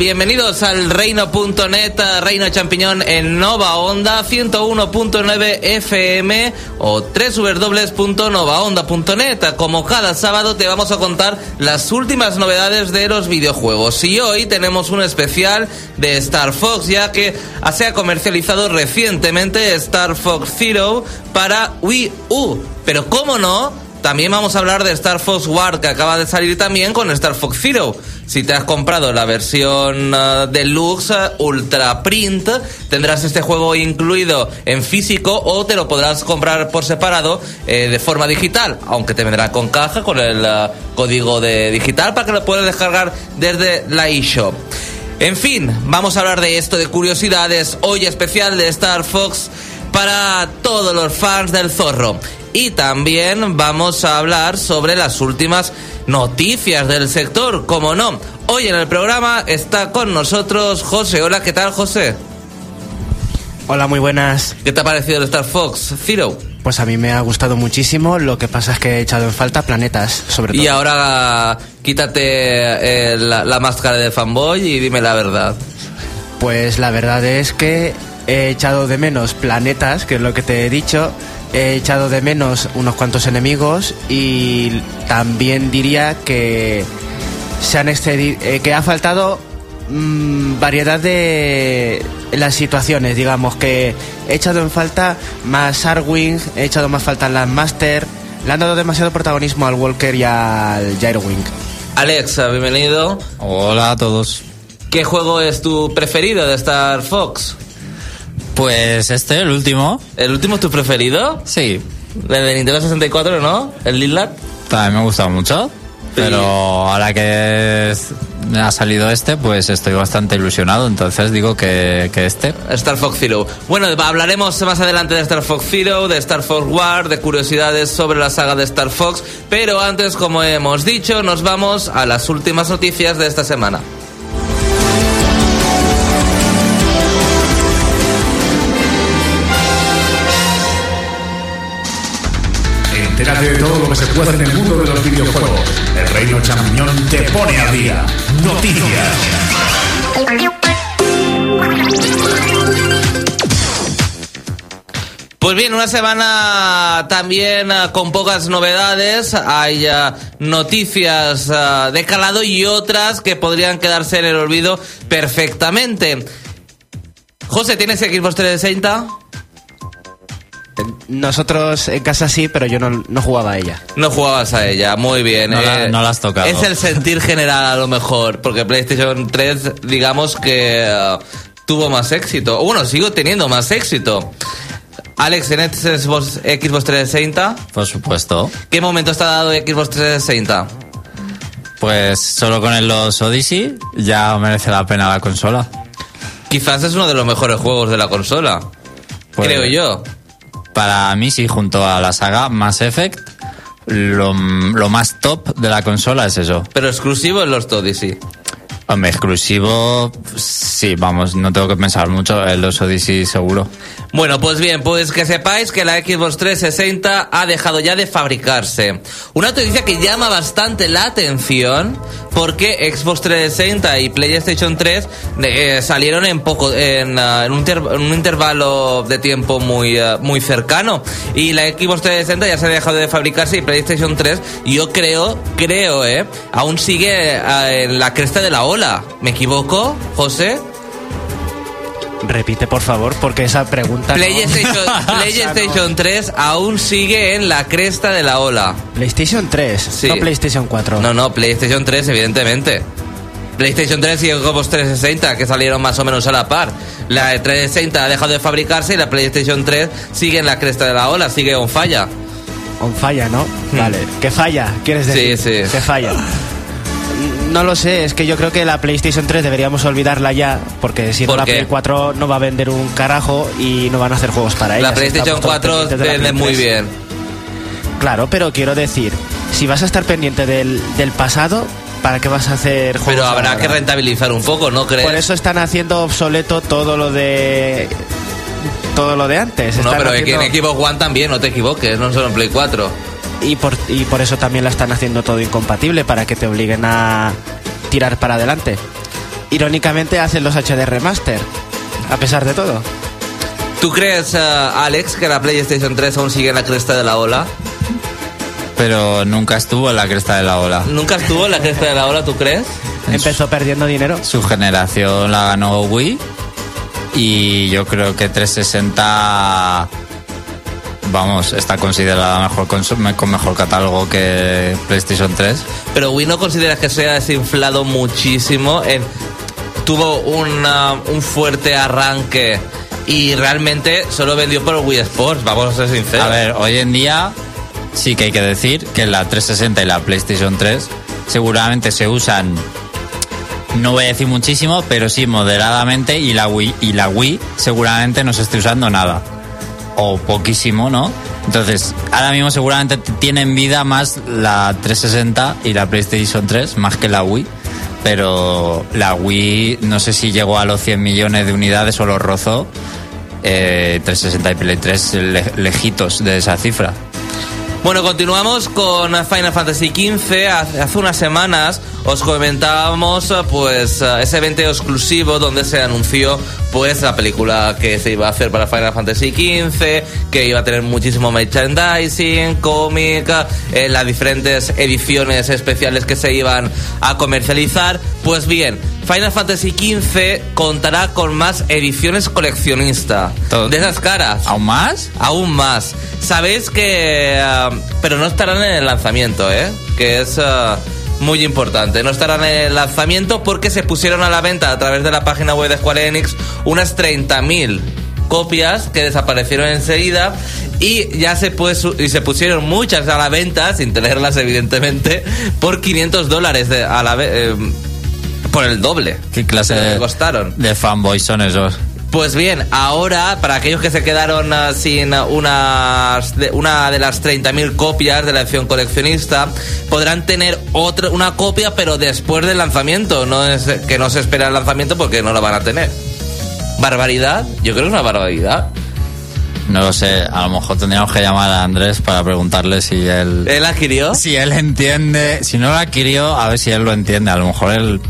Bienvenidos al reino.net, Reino Champiñón en Nova Onda 101.9 FM o www.novaonda.net. Como cada sábado te vamos a contar las últimas novedades de los videojuegos. Y hoy tenemos un especial de Star Fox, ya que se ha comercializado recientemente Star Fox Zero para Wii U. Pero cómo no, también vamos a hablar de Star Fox War que acaba de salir también con Star Fox Zero. Si te has comprado la versión uh, deluxe Ultra Print, tendrás este juego incluido en físico o te lo podrás comprar por separado eh, de forma digital, aunque te vendrá con caja con el uh, código de digital para que lo puedas descargar desde la eShop. En fin, vamos a hablar de esto, de curiosidades, hoy especial de Star Fox para todos los fans del zorro. Y también vamos a hablar sobre las últimas noticias del sector, como no. Hoy en el programa está con nosotros José. Hola, ¿qué tal, José? Hola, muy buenas. ¿Qué te ha parecido el Star Fox Zero? Pues a mí me ha gustado muchísimo, lo que pasa es que he echado en falta planetas, sobre todo. Y ahora quítate eh, la, la máscara de fanboy y dime la verdad. Pues la verdad es que he echado de menos planetas, que es lo que te he dicho, he echado de menos unos cuantos enemigos y también diría que se han excedido, eh, que ha faltado mmm, variedad de las situaciones, digamos que he echado en falta más Arwing, he echado más falta al Landmaster, le han dado demasiado protagonismo al Walker y al Gyrowing. Alexa, bienvenido. Hola a todos. ¿Qué juego es tu preferido de Star Fox? Pues este, el último. ¿El último es tu preferido? Sí. El de Nintendo 64, ¿no? ¿El Lilac? También me ha gustado mucho. Pero ahora que ha salido este, pues estoy bastante ilusionado. Entonces digo que, que este. Star Fox Zero. Bueno, hablaremos más adelante de Star Fox Zero, de Star Fox War, de curiosidades sobre la saga de Star Fox. Pero antes, como hemos dicho, nos vamos a las últimas noticias de esta semana. Entérate de todo lo que se puede en el mundo de los videojuegos. El Reino Champiñón te pone al día. Noticias. Pues bien, una semana también ah, con pocas novedades. Hay ah, noticias ah, de calado y otras que podrían quedarse en el olvido perfectamente. José, ¿tienes Xbox 360? Nosotros en casa sí, pero yo no, no jugaba a ella. No jugabas a ella, muy bien. No la- no la has tocado. Es el sentir general a lo mejor, porque PlayStation 3, digamos que eh, tuvo más éxito. O Bueno, sigo teniendo más éxito. Alex, ¿tienes Xbox, Xbox 360? Por supuesto. ¿Qué momento está dado Xbox 360? Pues solo con el los Odyssey ya merece la pena la consola. Quizás es uno de los mejores juegos de la consola. Pues- Creo yo. Para mí, sí, junto a la saga Mass Effect, lo, lo más top de la consola es eso. Pero exclusivo en los Odyssey. Hombre, exclusivo, sí, vamos, no tengo que pensar mucho, el los Odyssey seguro. Bueno, pues bien, pues que sepáis que la Xbox 360 ha dejado ya de fabricarse. Una noticia que llama bastante la atención porque Xbox 360 y PlayStation 3 eh, salieron en poco en, ah, en un intervalo de tiempo muy ah, muy cercano y la Xbox 360 ya se ha dejado de fabricarse y PlayStation 3 yo creo creo eh aún sigue ah, en la cresta de la ola. ¿Me equivoco, José? Repite, por favor, porque esa pregunta... no- PlayStation, PlayStation 3 aún sigue en la cresta de la ola. PlayStation 3, Sí. no PlayStation 4. No, no, PlayStation 3, evidentemente. PlayStation 3 y Xbox 360, que salieron más o menos a la par. La 360 ha dejado de fabricarse y la PlayStation 3 sigue en la cresta de la ola, sigue on falla. On falla, ¿no? Vale. ¿Qué falla? ¿Quieres Hmm. Sí, decir? sí. ¿Qué falla? No lo sé, es que yo creo que la PlayStation 3 deberíamos olvidarla ya, porque si no ¿Por la qué? Play 4 no va a vender un carajo y no van a hacer juegos para ella. La PlayStation 4 vende muy bien. Claro, pero quiero decir, si vas a estar pendiente del, del pasado, ¿para qué vas a hacer juegos Pero habrá que rentabilizar un poco, ¿no crees? Por eso están haciendo obsoleto todo lo de todo lo de antes. no, Están pero que en Xbox One también, no te equivoques, no solo en Play 4. Y por, y por eso también la están haciendo todo incompatible para que te obliguen a tirar para adelante. irónicamente hacen los HD Remaster, a pesar de todo. ¿Tú crees, eh, Alex, que la PlayStation 3 aún sigue en la cresta de la ola? Pero nunca estuvo en la cresta de la ola. ¿Nunca estuvo en la cresta de la ola, tú crees? Empezó perdiendo dinero. Su generación la ganó Wii y yo creo que 360 vamos, está considerada mejor con, mejor catálogo que PlayStation 3. Pero Wii no consideras que se ha desinflado muchísimo. En- tuvo una- un fuerte arranque y realmente solo vendió por Wii Sports, vamos a ser sinceros. A ver, hoy en día sí que hay que decir que la 360 y la PlayStation 3 seguramente se usan no voy a decir muchísimo, pero sí moderadamente y la Wii y la Wii seguramente no se esté usando nada o poquísimo, ¿no? Entonces, ahora mismo seguramente tienen vida más la 360 y la PlayStation 3 más que la Wii, pero la Wii no sé si llegó a los 100 millones de unidades o lo rozó. Eh, 360 y Play 3 le- lejitos de esa cifra. Bueno, continuamos con Final Fantasy XV. Hace unas semanas os comentábamos eh, pues eh, ese evento exclusivo donde se anunció pues la película que se iba a hacer para Final Fantasy XV, que iba a tener muchísimo merchandising, cómic, eh, las diferentes ediciones especiales que se iban a comercializar. Pues bien, Final Fantasy XV contará con más ediciones coleccionista. Todo- De esas caras. ¿Aún más? Aún más. Sabéis que... ah, pero no estarán en el lanzamiento, ¿eh? Que es muy importante. No estarán en el lanzamiento porque se pusieron a la venta a través de la página web de Square Enix unas 30.000 copias que desaparecieron enseguida y ya se pues y se pusieron muchas a la venta sin tenerlas evidentemente por 500 dólares de- a la eh, por el doble ¿Qué clase que de, costaron de fanboys son esos? pues bien, ahora, para aquellos que se quedaron ah, sin unas de- una de las 30.000 copias de la edición coleccionista, podrán tener otra, una copia, pero después del lanzamiento. No es que no se espera el lanzamiento porque no la van a tener. ¿Barbaridad? Yo creo que es una barbaridad. No lo sé, a lo mejor tendríamos que llamar a Andrés para preguntarle si él... ¿Él adquirió? Si él entiende, si no lo adquirió, a ver si él lo entiende. A lo mejor él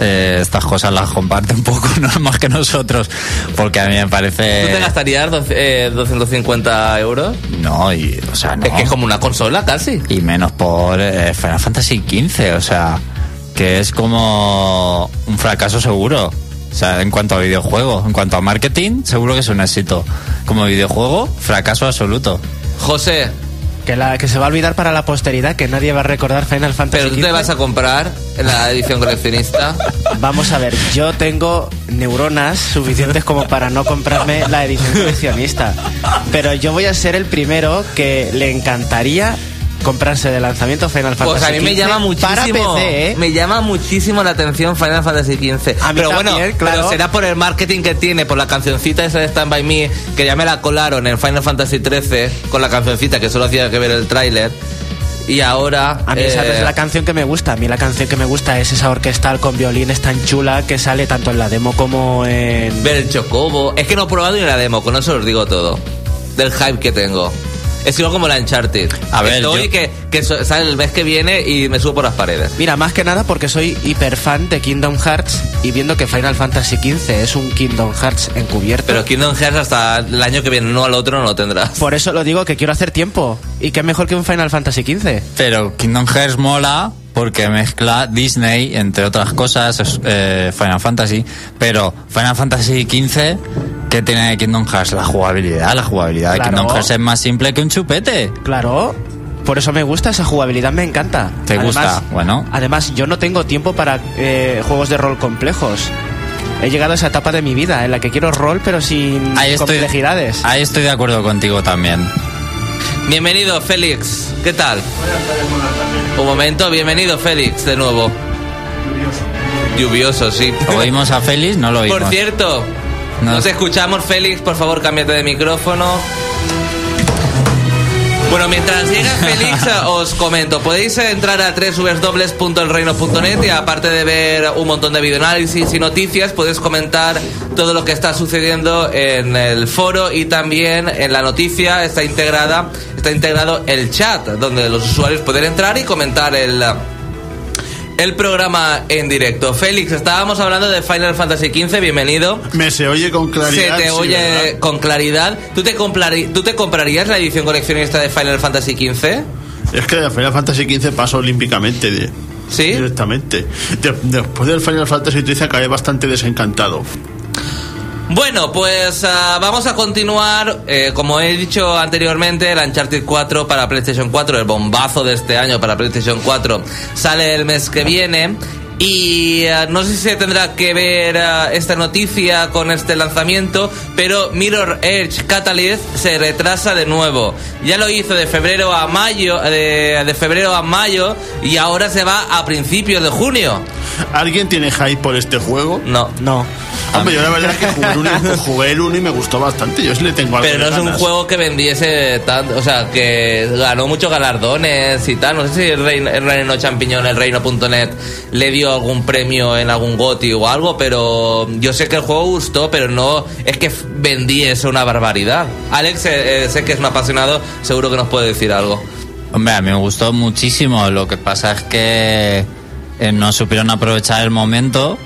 eh, estas cosas las comparte un poco, no más que nosotros, porque a mí me ¿Tú te parece... gastarías doce- eh, 250 euros? No, y, o sea, no. Es que es como una consola casi. Y menos por eh, Final Fantasy XV, o sea, que es como un fracaso seguro. O sea, en cuanto a videojuego, en cuanto a marketing, seguro que es un éxito. Como videojuego, fracaso absoluto. José, Que, la, que se va a olvidar para la posteridad, que nadie va a recordar Final Fantasy ¿pero tú te vas a comprar la edición coleccionista? Vamos a ver, yo tengo neuronas suficientes como para no comprarme la edición coleccionista. Pero yo voy a ser el primero que le encantaría comprarse de lanzamiento Final Fantasy Pues a mí me llama muchísimo. Para PC, ¿eh? Me llama muchísimo la atención Final Fantasy XV. A mí pero también, bueno, claro. pero será por el marketing que tiene, por la cancioncita esa de Stand By Me, que ya me la colaron en Final Fantasy XIII con la cancioncita que solo hacía que ver el tráiler. Y ahora. A mí esa eh, es la canción que me gusta. A mí la canción que me gusta es esa orquestal con violines tan chula que sale tanto en la demo como en... Ver el Chocobo. Es que no he probado ni la demo, con eso os digo todo. Del hype que tengo. Es igual como la Uncharted. A ver, Estoy yo- que, que so- sale el mes que viene y me subo por las paredes. Mira, más que nada porque soy hiper fan de Kingdom Hearts y viendo que Final Fantasy XV es un Kingdom Hearts encubierto. Pero Kingdom Hearts hasta el año que viene, no al otro, no lo tendrás. Por eso lo digo que quiero hacer tiempo. Y qué mejor que un Final Fantasy XV. Pero Kingdom Hearts mola porque mezcla Disney, entre otras cosas, eh, Final Fantasy. Pero Final Fantasy XV, ¿qué tiene de Kingdom Hearts? La jugabilidad. La jugabilidad de. Kingdom Hearts es más simple que un chupete. Claro. Por eso me gusta esa jugabilidad, me encanta. ¿Te gusta? Bueno. Además, yo no tengo tiempo para eh, juegos de rol complejos. He llegado a esa etapa de mi vida en la que quiero rol, pero sin Ahí estoy, complejidades. ahí estoy de acuerdo contigo también. Bienvenido, Félix. ¿Qué tal? Un momento, bienvenido, Félix, de nuevo. Lluvioso, sí. ¿Oímos a Félix? No lo oímos. Por cierto, No no te escuchamos, Félix. Por favor, cámbiate de micrófono. Bueno, mientras llega Félix, eh, os comento, podéis entrar a www.elreino.net y aparte de ver un montón de videoanálisis y noticias, podéis comentar todo lo que está sucediendo en el foro y también en la noticia está integrada, está integrado el chat, donde los usuarios pueden entrar y comentar el el programa en directo. Félix, estábamos hablando de Final Fantasy XV, bienvenido. Me se oye con claridad. Se te oye con claridad. ¿Tú te, comprari- ¿Tú te comprarías la edición coleccionista de Final Fantasy XV? Es que de Final Fantasy XV pasa olímpicamente. de- ¿Sí? Directamente. De- después del Final Fantasy XIII acabé bastante desencantado. Bueno, pues ah, vamos a continuar. eh, como he dicho anteriormente, el Uncharted 4 para PlayStation 4, el bombazo de este año para PlayStation 4, sale el mes que viene. Y ah, no sé si se tendrá que ver ah, esta noticia con este lanzamiento, pero Mirror Edge Catalyst se retrasa de nuevo. Ya lo hizo de febrero a mayo, de, de febrero a mayo, y ahora se va a principios de junio. ¿Alguien tiene hype por este juego? No. No. Hombre, yo la verdad es que jugué el, uno, jugué el uno y me gustó bastante. Yo sí le tengo algo Pero no es un juego que vendiese tanto, o sea, que ganó muchos galardones y tal. No sé si el Reino, el reino Champiñón, el Reino.net, le dio algún premio en algún GOTY o algo, pero yo sé que el juego gustó, pero no es que vendiese una barbaridad. Alex, eh, eh, sé que es un apasionado, seguro que nos puede decir algo. Hombre, a mí me gustó muchísimo. Lo que pasa es que eh, no supieron aprovechar el momento.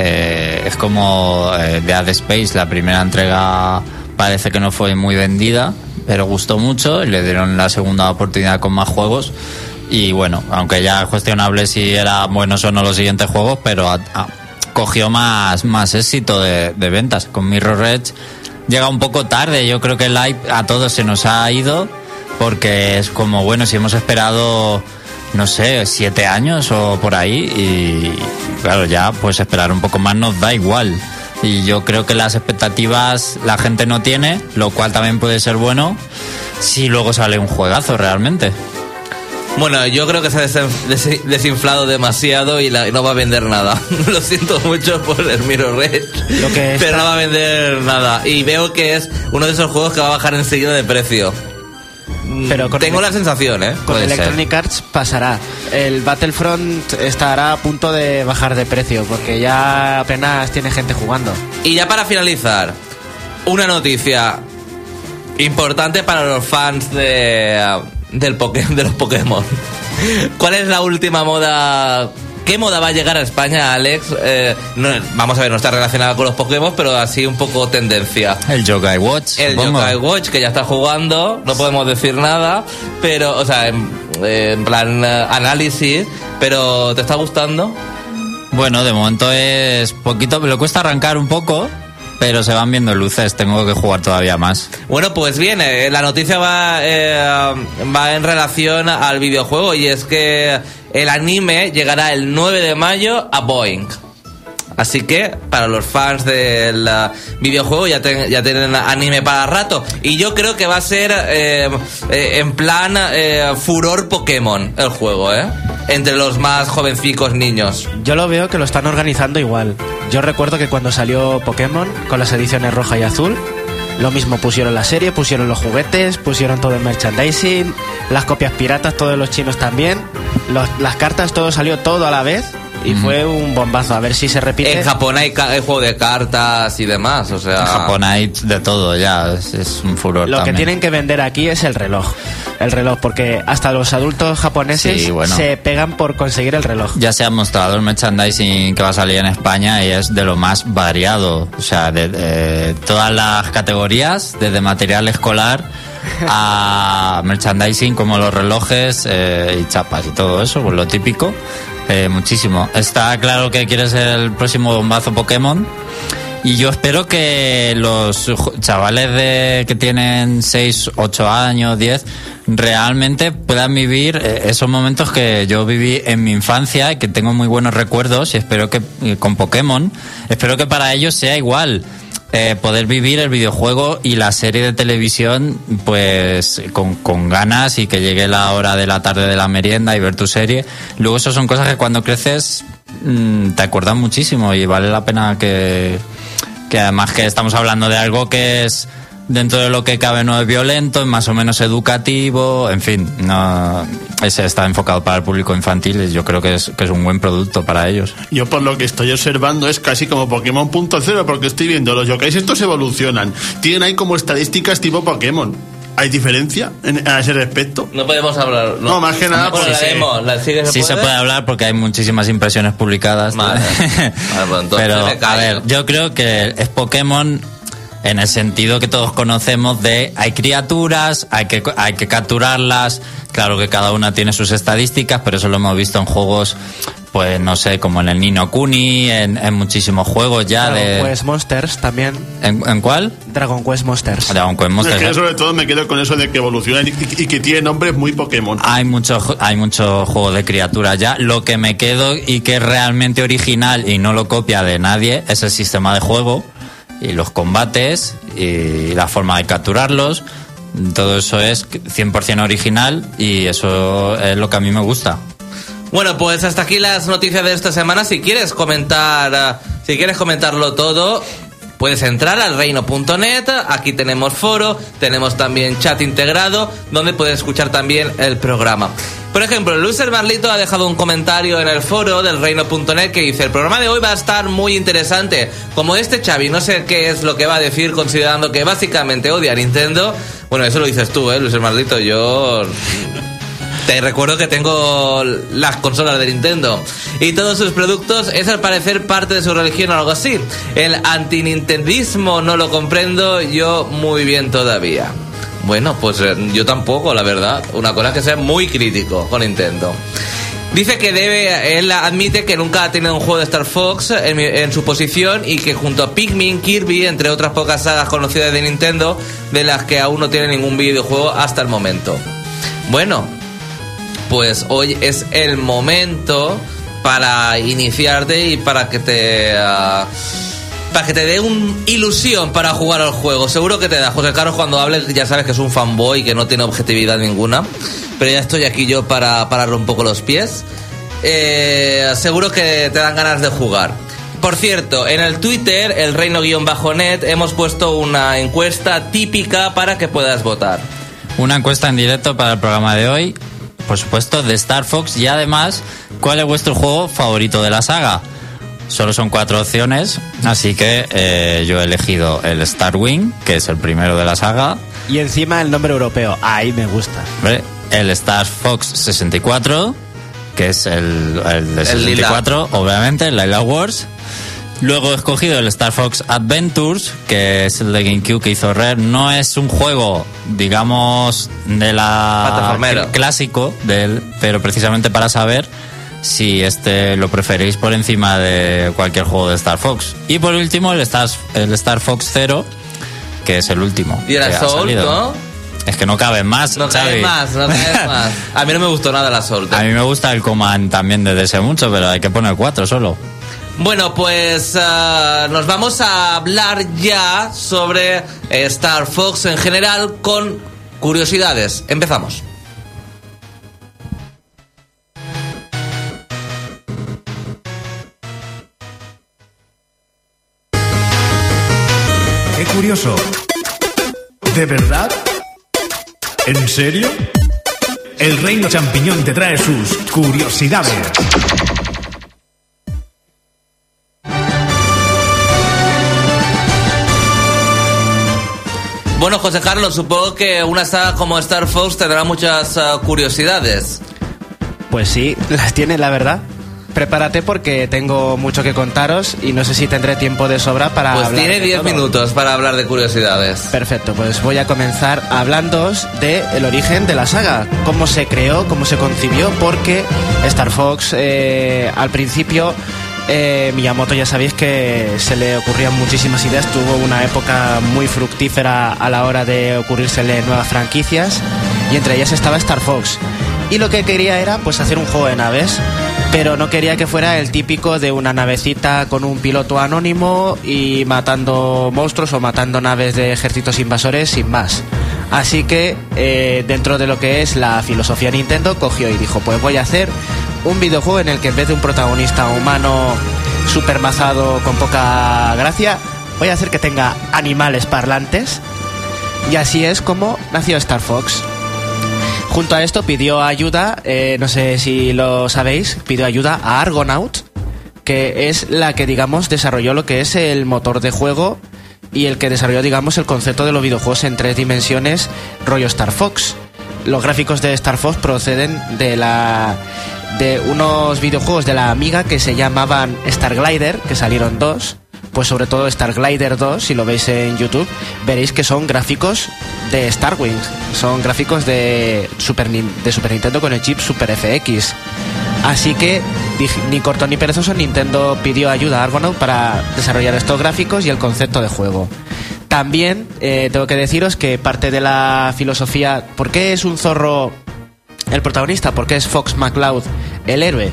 Eh, es como eh, Dead Space, la primera entrega parece que no fue muy vendida, pero gustó mucho y le dieron la segunda oportunidad con más juegos. Y bueno, aunque ya es cuestionable si eran buenos o no los siguientes juegos, pero cogió más, más éxito de, de ventas. Con Mirror Edge llega un poco tarde, yo creo que el hype a todos se nos ha ido porque es como, bueno, si hemos esperado, no sé, siete años o por ahí, y claro, ya pues esperar un poco más nos da igual. Y yo creo que las expectativas la gente no tiene, lo cual también puede ser bueno si luego sale un juegazo realmente. Bueno, yo creo que se ha des- desinflado demasiado y, la- y no va a vender nada. Lo siento mucho por el Mirror Edge, Lo que pero no va a vender nada. Y veo que es uno de esos juegos que va a bajar enseguida de precio. Pero con Tengo el- la sensación, ¿eh? Con Puede ser. Electronic Arts pasará. El Battlefront estará a punto de bajar de precio porque ya apenas tiene gente jugando. Y ya para finalizar, una noticia importante para los fans de, del de los Pokémon. ¿Cuál es la última moda? ¿Qué moda va a llegar a España, Alex? Eh, no, vamos a ver, no está relacionada con los Pokémon, pero así un poco tendencia. El Yokai Watch. El supongo. Yokai Watch, que ya está jugando, no podemos decir nada, pero, o sea, en, en plan eh, análisis, pero ¿te está gustando? Bueno, de momento es poquito, le cuesta arrancar un poco, pero se van viendo luces, tengo que jugar todavía más. Bueno, pues bien, eh, la noticia va, eh, va en relación al videojuego y es que el anime llegará el 9 de mayo a Boeing. Así que para los fans del uh, videojuego ya, ten- ya tienen anime para rato. Y yo creo que va a ser eh, eh, en plan eh, furor Pokémon el juego, ¿eh? Entre los más jovencicos niños. Yo lo veo que lo están organizando igual. Yo recuerdo que cuando salió Pokémon con las ediciones roja y azul, lo mismo pusieron la serie, pusieron los juguetes, pusieron todo el merchandising, las copias piratas, todos los chinos también, los- las cartas, todo salió todo a la vez y fue un bombazo. A ver si se repite. En Japón hay, ca- hay juego de cartas y demás, o sea... En Japón hay de todo ya, es, es un furor Lo que tienen que vender aquí es el reloj. El reloj, porque hasta los adultos japoneses Sí, bueno. se pegan por conseguir el reloj. Ya se ha mostrado el merchandising que va a salir en España y es de lo más variado. O sea, de, de todas las categorías, desde material escolar a merchandising como los relojes eh, y chapas y todo eso, pues lo típico. Eh, muchísimo. Está claro que quiere ser el próximo bombazo Pokémon. Y yo espero que los chavales de, que tienen 6, 8 años, 10, realmente puedan vivir eh, esos momentos que yo viví en mi infancia y que tengo muy buenos recuerdos y espero que eh, con Pokémon, espero que para ellos sea igual. eh, poder vivir el videojuego y la serie de televisión pues con, con ganas y que llegue la hora de la tarde de la merienda y ver tu serie. Luego eso son cosas que cuando creces mm, te acuerdas muchísimo y vale la pena que, que además que estamos hablando de algo que es dentro de lo que cabe no es violento, es más o menos educativo, en fin, no ese está enfocado para el público infantil y yo creo que es, que es un buen producto para ellos. Yo por lo que estoy observando es casi como Pokémon punto cero porque estoy viendo los yokais estos evolucionan. Tienen ahí como estadísticas tipo Pokémon. ¿Hay diferencia en- a ese respecto? No podemos hablar. No, No, más que nada, pues, sí. demo, ¿la sigue Sí se puede hablar porque hay muchísimas impresiones publicadas. Vale. Vale, pues entonces Pero, a ver, yo creo que es Pokémon en el sentido que todos conocemos de hay criaturas, hay que, hay que capturarlas. Claro que cada una tiene sus estadísticas, pero eso lo hemos visto en juegos, pues no sé, como en el Nino Kuni, en, en muchísimos juegos ya Dragon de... Quest Monsters también. ¿En, en cuál? Dragon Quest Monsters. Dragon Quest Es Monsters. que yo sobre todo me quedo con eso de que evoluciona y, y- y que tiene nombres muy Pokémon. Hay mucho, ju- hay mucho juego de criaturas ya. Lo que me quedo y que es realmente original y no lo copia de nadie es el sistema de juego y los combates y la forma de capturarlos. Todo eso es 100% original y eso es lo que a mí me gusta. Bueno, pues hasta aquí las noticias de esta semana. Si quieres comentar, ah, si quieres comentarlo todo, puedes entrar al reino.net. Aquí tenemos foro, tenemos también chat integrado, donde puedes escuchar también el programa. Por ejemplo, Luis El Marlito ha dejado un comentario en el foro del reino.net que dice, el programa de hoy va a estar muy interesante. Como este Xavi, no sé qué es lo que va a decir considerando que básicamente odia a Nintendo. Bueno, eso lo dices tú, ¿eh, Luis El Marlito? Yo te recuerdo que tengo las consolas de Nintendo y todos sus productos es al parecer parte de su religión o algo así. El antinintendismo no lo comprendo yo muy bien todavía. Bueno, pues eh, yo tampoco, la verdad. Una cosa es que sea muy crítico con Nintendo. Dice que debe, él admite que nunca ha tenido un juego de Star Fox en, en su posición y que junto a Pikmin, Kirby, entre otras pocas sagas conocidas de Nintendo, de las que aún no tiene ningún videojuego hasta el momento. Bueno, pues hoy es el momento para iniciarte y para que te ah, para que te dé una ilusión para jugar al juego. Seguro que te da. José Carlos cuando hable ya sabes que es un fanboy que no tiene objetividad ninguna. Pero ya estoy aquí yo para pararle un poco los pies. Eh, seguro que te dan ganas de jugar. Por cierto, en el Twitter, el reino-net, hemos puesto una encuesta típica para que puedas votar. Una encuesta en directo para el programa de hoy, por supuesto, de Star Fox y además, ¿cuál es vuestro juego favorito de la saga? Solo son cuatro opciones, así que eh, yo he elegido el Star Wing, que es el primero de la saga, Y encima el nombre europeo. Ahí me gusta. ¿vale? el Star Fox 64, que es el, el de El lila. 64, obviamente, el Lila Wars. Luego he escogido el Star Fox Adventures, que es el de GameCube que hizo Rare. No es un juego, digamos, de la cl- clásico del, pero precisamente para saber si este lo preferís por encima de cualquier juego de Star Fox. Y por último el Star, el Star Fox Zero, que es el último. Y Assault, salido. ¿no? Es que no caben más. No cabe Xavi. más, no cabe más. A mí no me gustó nada la Assault. A mí me gusta el Command también desde ese mucho, pero hay que poner cuatro solo. Bueno, pues ah, nos vamos a hablar ya sobre eh, Star Fox en general con curiosidades. Empezamos. ¡Qué curioso! ¿De verdad? ¿En serio? El reino champiñón te trae sus curiosidades. Bueno, José Carlos, supongo que una saga como Star Fox tendrá muchas ah, curiosidades. Pues sí, las tiene, la verdad. Prepárate porque tengo mucho que contaros y no sé si tendré tiempo de sobra para Pues hablar tiene de 10 todo. minutos para hablar de curiosidades. Perfecto, pues voy a comenzar hablando de el origen de la saga, cómo se creó, cómo se concibió, porque Star Fox eh, al principio eh, Miyamoto ya sabéis que se le ocurrían muchísimas ideas, tuvo una época muy fructífera a la hora de ocurrírsele nuevas franquicias y entre ellas estaba Star Fox. Y lo que quería era pues hacer un juego de naves, pero no quería que fuera el típico de una navecita con un piloto anónimo y matando monstruos o matando naves de ejércitos invasores sin más. Así que eh, dentro de lo que es la filosofía Nintendo cogió y dijo pues voy a hacer un videojuego en el que en vez de un protagonista humano super mazado con poca gracia, voy a hacer que tenga animales parlantes y así es como nació Star Fox. Junto a esto pidió ayuda, eh, no sé si lo sabéis, pidió ayuda a Argonaut, que es la que, digamos, desarrolló lo que es el motor de juego y el que desarrolló, digamos, el concepto de los videojuegos en tres dimensiones, rollo Star Fox. Los gráficos de Star Fox proceden de la de unos videojuegos de la Amiga que se llamaban Star Glider, que salieron dos. Pues sobre todo Star Glider 2, si lo veis en YouTube, veréis que son gráficos de Star Wings. Son gráficos de Super, de Super Nintendo con el chip Super FX. Así que ni corto ni perezoso Nintendo pidió ayuda a Argonaut para desarrollar estos gráficos y el concepto de juego. También eh, tengo que deciros que parte de la filosofía, ¿por qué es un zorro el protagonista? ¿Por qué es Fox McCloud el héroe?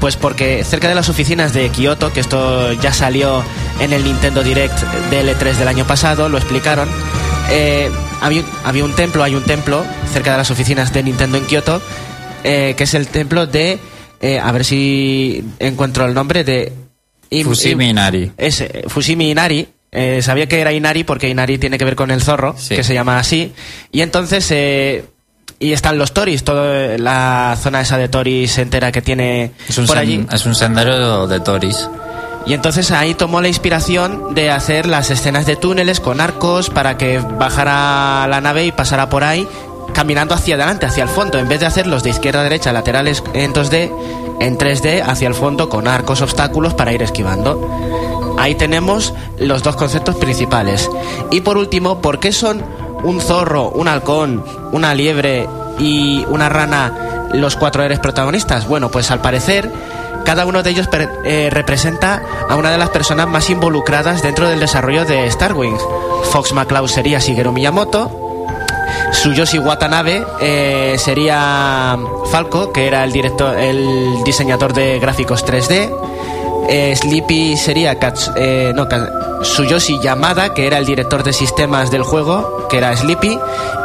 Pues porque cerca de las oficinas de Kyoto, que esto ya salió en el Nintendo Direct del E3 del año pasado, lo explicaron, eh, había, había un templo, hay un templo cerca de las oficinas de Nintendo en Kyoto, eh, que es el templo de, eh, a ver si encuentro el nombre, de... Im- Fushimi Im- Inari. ese, Fushimi Inari. eh, sabía que era Inari porque Inari tiene que ver con el zorro, Sí. que se llama así. Y entonces, eh, y están los Toris, toda la zona esa de Toris entera que tiene Es un, por allí. es un sendero de Toris. Y entonces ahí tomó la inspiración de hacer las escenas de túneles con arcos para que bajara la nave y pasara por ahí caminando hacia adelante, hacia el fondo, en vez de hacerlos de izquierda a derecha laterales en 2D, en 3D hacia el fondo con arcos, obstáculos para ir esquivando. Ahí tenemos los dos conceptos principales. Y por último, ¿por qué son un zorro, un halcón, una liebre y una rana los cuatro héroes protagonistas? Bueno, pues al parecer cada uno de ellos eh, representa a una de las personas más involucradas dentro del desarrollo de Star Wings. Fox McCloud sería Shigeru Miyamoto, Tsuyoshi Watanabe eh, sería Falco, que era el director, el diseñador de gráficos 3D. Eh, Sleepy sería Kats- eh, no, Ka- Tsuyoshi Yamada, que era el director de sistemas del juego, que era Sleepy.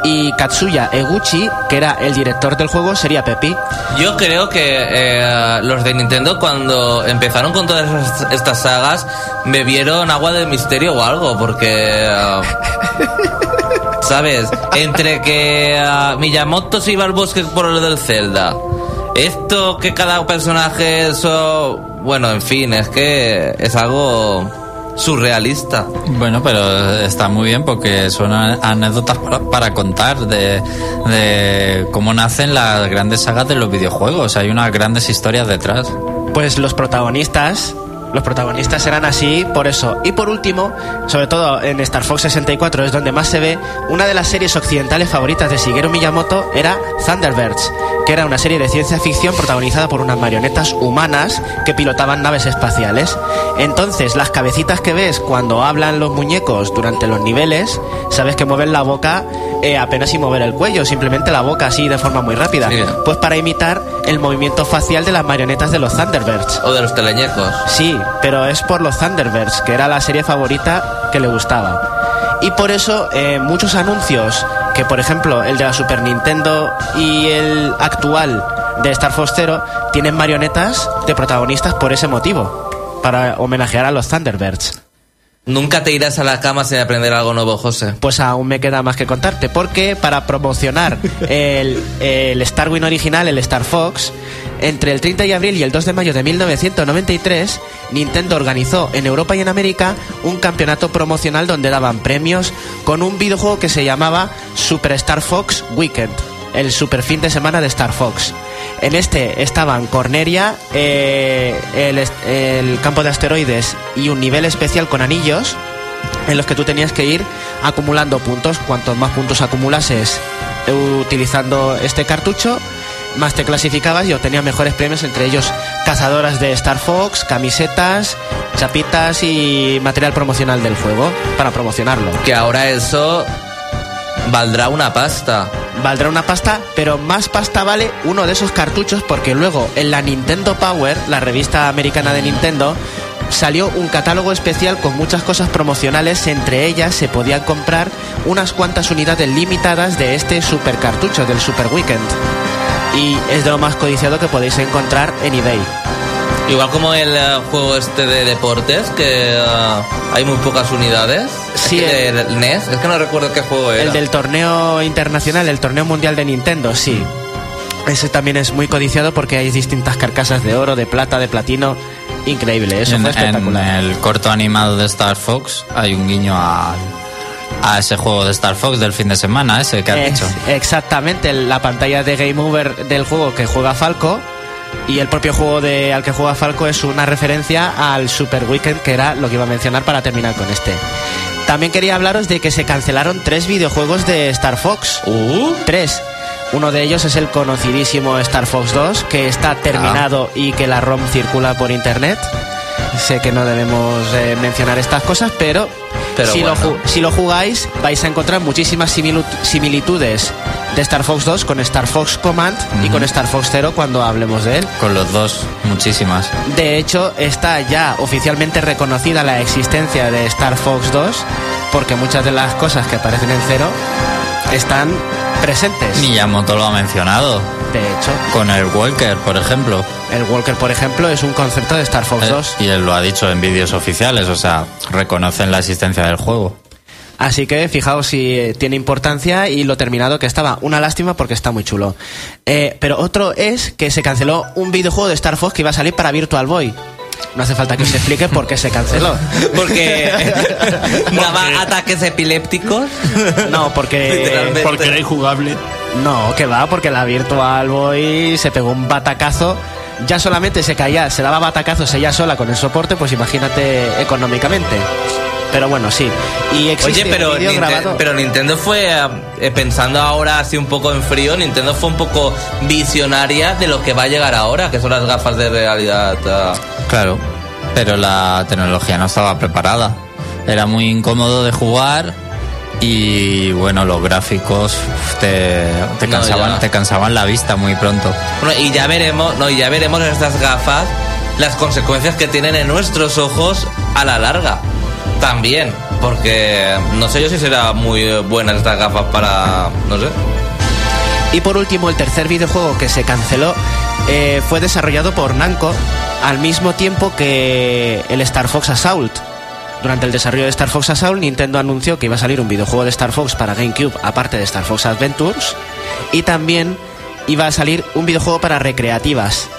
Y Katsuya Eguchi, que era el director del juego, sería Pepi. Yo creo que eh, los de Nintendo cuando empezaron con todas estas- sagas bebieron agua de misterio o algo, porque... eh, ¿Sabes? Entre que Miyamoto se iba al bosque por lo del Zelda. Esto que cada personaje eso... Bueno, en fin, es que es algo surrealista. Bueno, pero está muy bien porque son anécdotas para, para contar de, de cómo nacen las grandes sagas de los videojuegos. Hay unas grandes historias detrás. Pues los protagonistas, los protagonistas eran así por eso. Y por último, sobre todo en Star Fox 64 es donde más se ve, una de las series occidentales favoritas de Shigeru Miyamoto era Thunderbirds, que era una serie de ciencia ficción protagonizada por unas marionetas humanas que pilotaban naves espaciales. Entonces, las cabecitas que ves cuando hablan los muñecos durante los niveles, sabes que mueven la boca eh, apenas sin mover el cuello, simplemente la boca así de forma muy rápida. Sí. Pues para imitar el movimiento facial de las marionetas de los Thunderbirds. O de los teleñecos. Sí, pero es por los Thunderbirds, que era la serie favorita que le gustaba. Y por eso eh, muchos anuncios, que por ejemplo el de la Super Nintendo y el actual de Star Fox tienen marionetas de protagonistas por ese motivo, para homenajear a los Thunderbirds. Nunca te irás a la cama sin aprender algo nuevo, José. Pues aún me queda más que contarte, porque para promocionar el, el Star Wing original, el Star Fox, entre el 30 de abril y el 2 de mayo de 1993, Nintendo organizó en Europa y en América un campeonato promocional donde daban premios con un videojuego que se llamaba Super Star Fox Weekend, el super fin de semana de Star Fox. En este estaban Corneria, eh, el, el campo de asteroides y un nivel especial con anillos en los que tú tenías que ir acumulando puntos. Cuantos más puntos acumulases utilizando este cartucho, más te clasificabas y obtenías mejores premios, entre ellos cazadoras de Star Fox, camisetas, chapitas y material promocional del juego para promocionarlo. Que ahora eso valdrá una pasta. Valdrá una pasta, pero más pasta vale uno de esos cartuchos porque luego en la Nintendo Power, la revista americana de Nintendo, salió un catálogo especial con muchas cosas promocionales, entre ellas se podían comprar unas cuantas unidades limitadas de este super cartucho del Super Weekend. Y es de lo más codiciado que podéis encontrar en eBay. Igual como el eh, juego este de deportes, que eh, hay muy pocas unidades. Sí, Es que el NES, es que no recuerdo qué juego era. El del torneo internacional, el torneo mundial de Nintendo, sí. Ese también es muy codiciado porque hay distintas carcasas de oro, de plata, de platino. increíble, eso en, fue en el corto animado de Star Fox hay un guiño a, a ese juego de Star Fox del fin de semana, ese que has Es- dicho. exactamente, la pantalla de Game Over del juego que juega Falco y el propio juego de, al que juega Falco es una referencia al Super Weekend, que era lo que iba a mencionar para terminar con este. También quería hablaros de que se cancelaron tres videojuegos de Star Fox. Uh, Tres. Uno de ellos es el conocidísimo Star Fox 2, que está terminado y que la ROM circula por internet. Sé que no debemos eh, mencionar estas cosas, pero, Pero si, lo bueno. ju- si lo jugáis vais a encontrar muchísimas similitudes de Star Fox 2 con Star Fox Command y con Star Fox 0 cuando hablemos de él. Con los dos, muchísimas. De hecho, está ya oficialmente reconocida la existencia de Star Fox 2 porque muchas de las cosas que aparecen en 0 están presentes. Miyamoto lo ha mencionado. De hecho, Con el Walker, por ejemplo. el Walker, por ejemplo, es un concepto de Star Fox Eh, 2. y él lo ha dicho en vídeos oficiales, o sea, reconocen la existencia del juego. Así que fijaos si eh, tiene importancia y lo terminado que estaba. Una lástima porque está muy chulo. Eh, pero otro es que se canceló un videojuego de Star Fox que iba a salir para Virtual Boy. No hace falta que os explique por qué se canceló. porque daba ataques epilépticos. No, porque... Porque era injugable. No, que va, porque la Virtual Boy se pegó un batacazo. Ya solamente se caía, se daba batacazos ella sola con el soporte, pues imagínate económicamente. Pero bueno, sí. Y existe Oye, pero, un vídeo Ninte- grabado. pero Nintendo fue, eh, pensando ahora así un poco en frío, Nintendo fue un poco visionaria de lo que va a llegar ahora, que son las gafas de realidad. ah. Claro, pero la tecnología no estaba preparada. Era muy incómodo de jugar y bueno, los gráficos te, te No, cansaban, te cansaban la vista muy pronto. Bueno, y ya veremos, no, y ya veremos en estas gafas las consecuencias que tienen en nuestros ojos a la larga. También, porque no sé yo si será muy buenas estas gafas para, no sé. Y por último, el tercer videojuego que se canceló eh, fue desarrollado por Namco al mismo tiempo que el Star Fox Assault. Durante el desarrollo de Star Fox Assault, Nintendo anunció que iba a salir un videojuego de Star Fox para GameCube, aparte de Star Fox Adventures, y también iba a salir un videojuego para recreativas.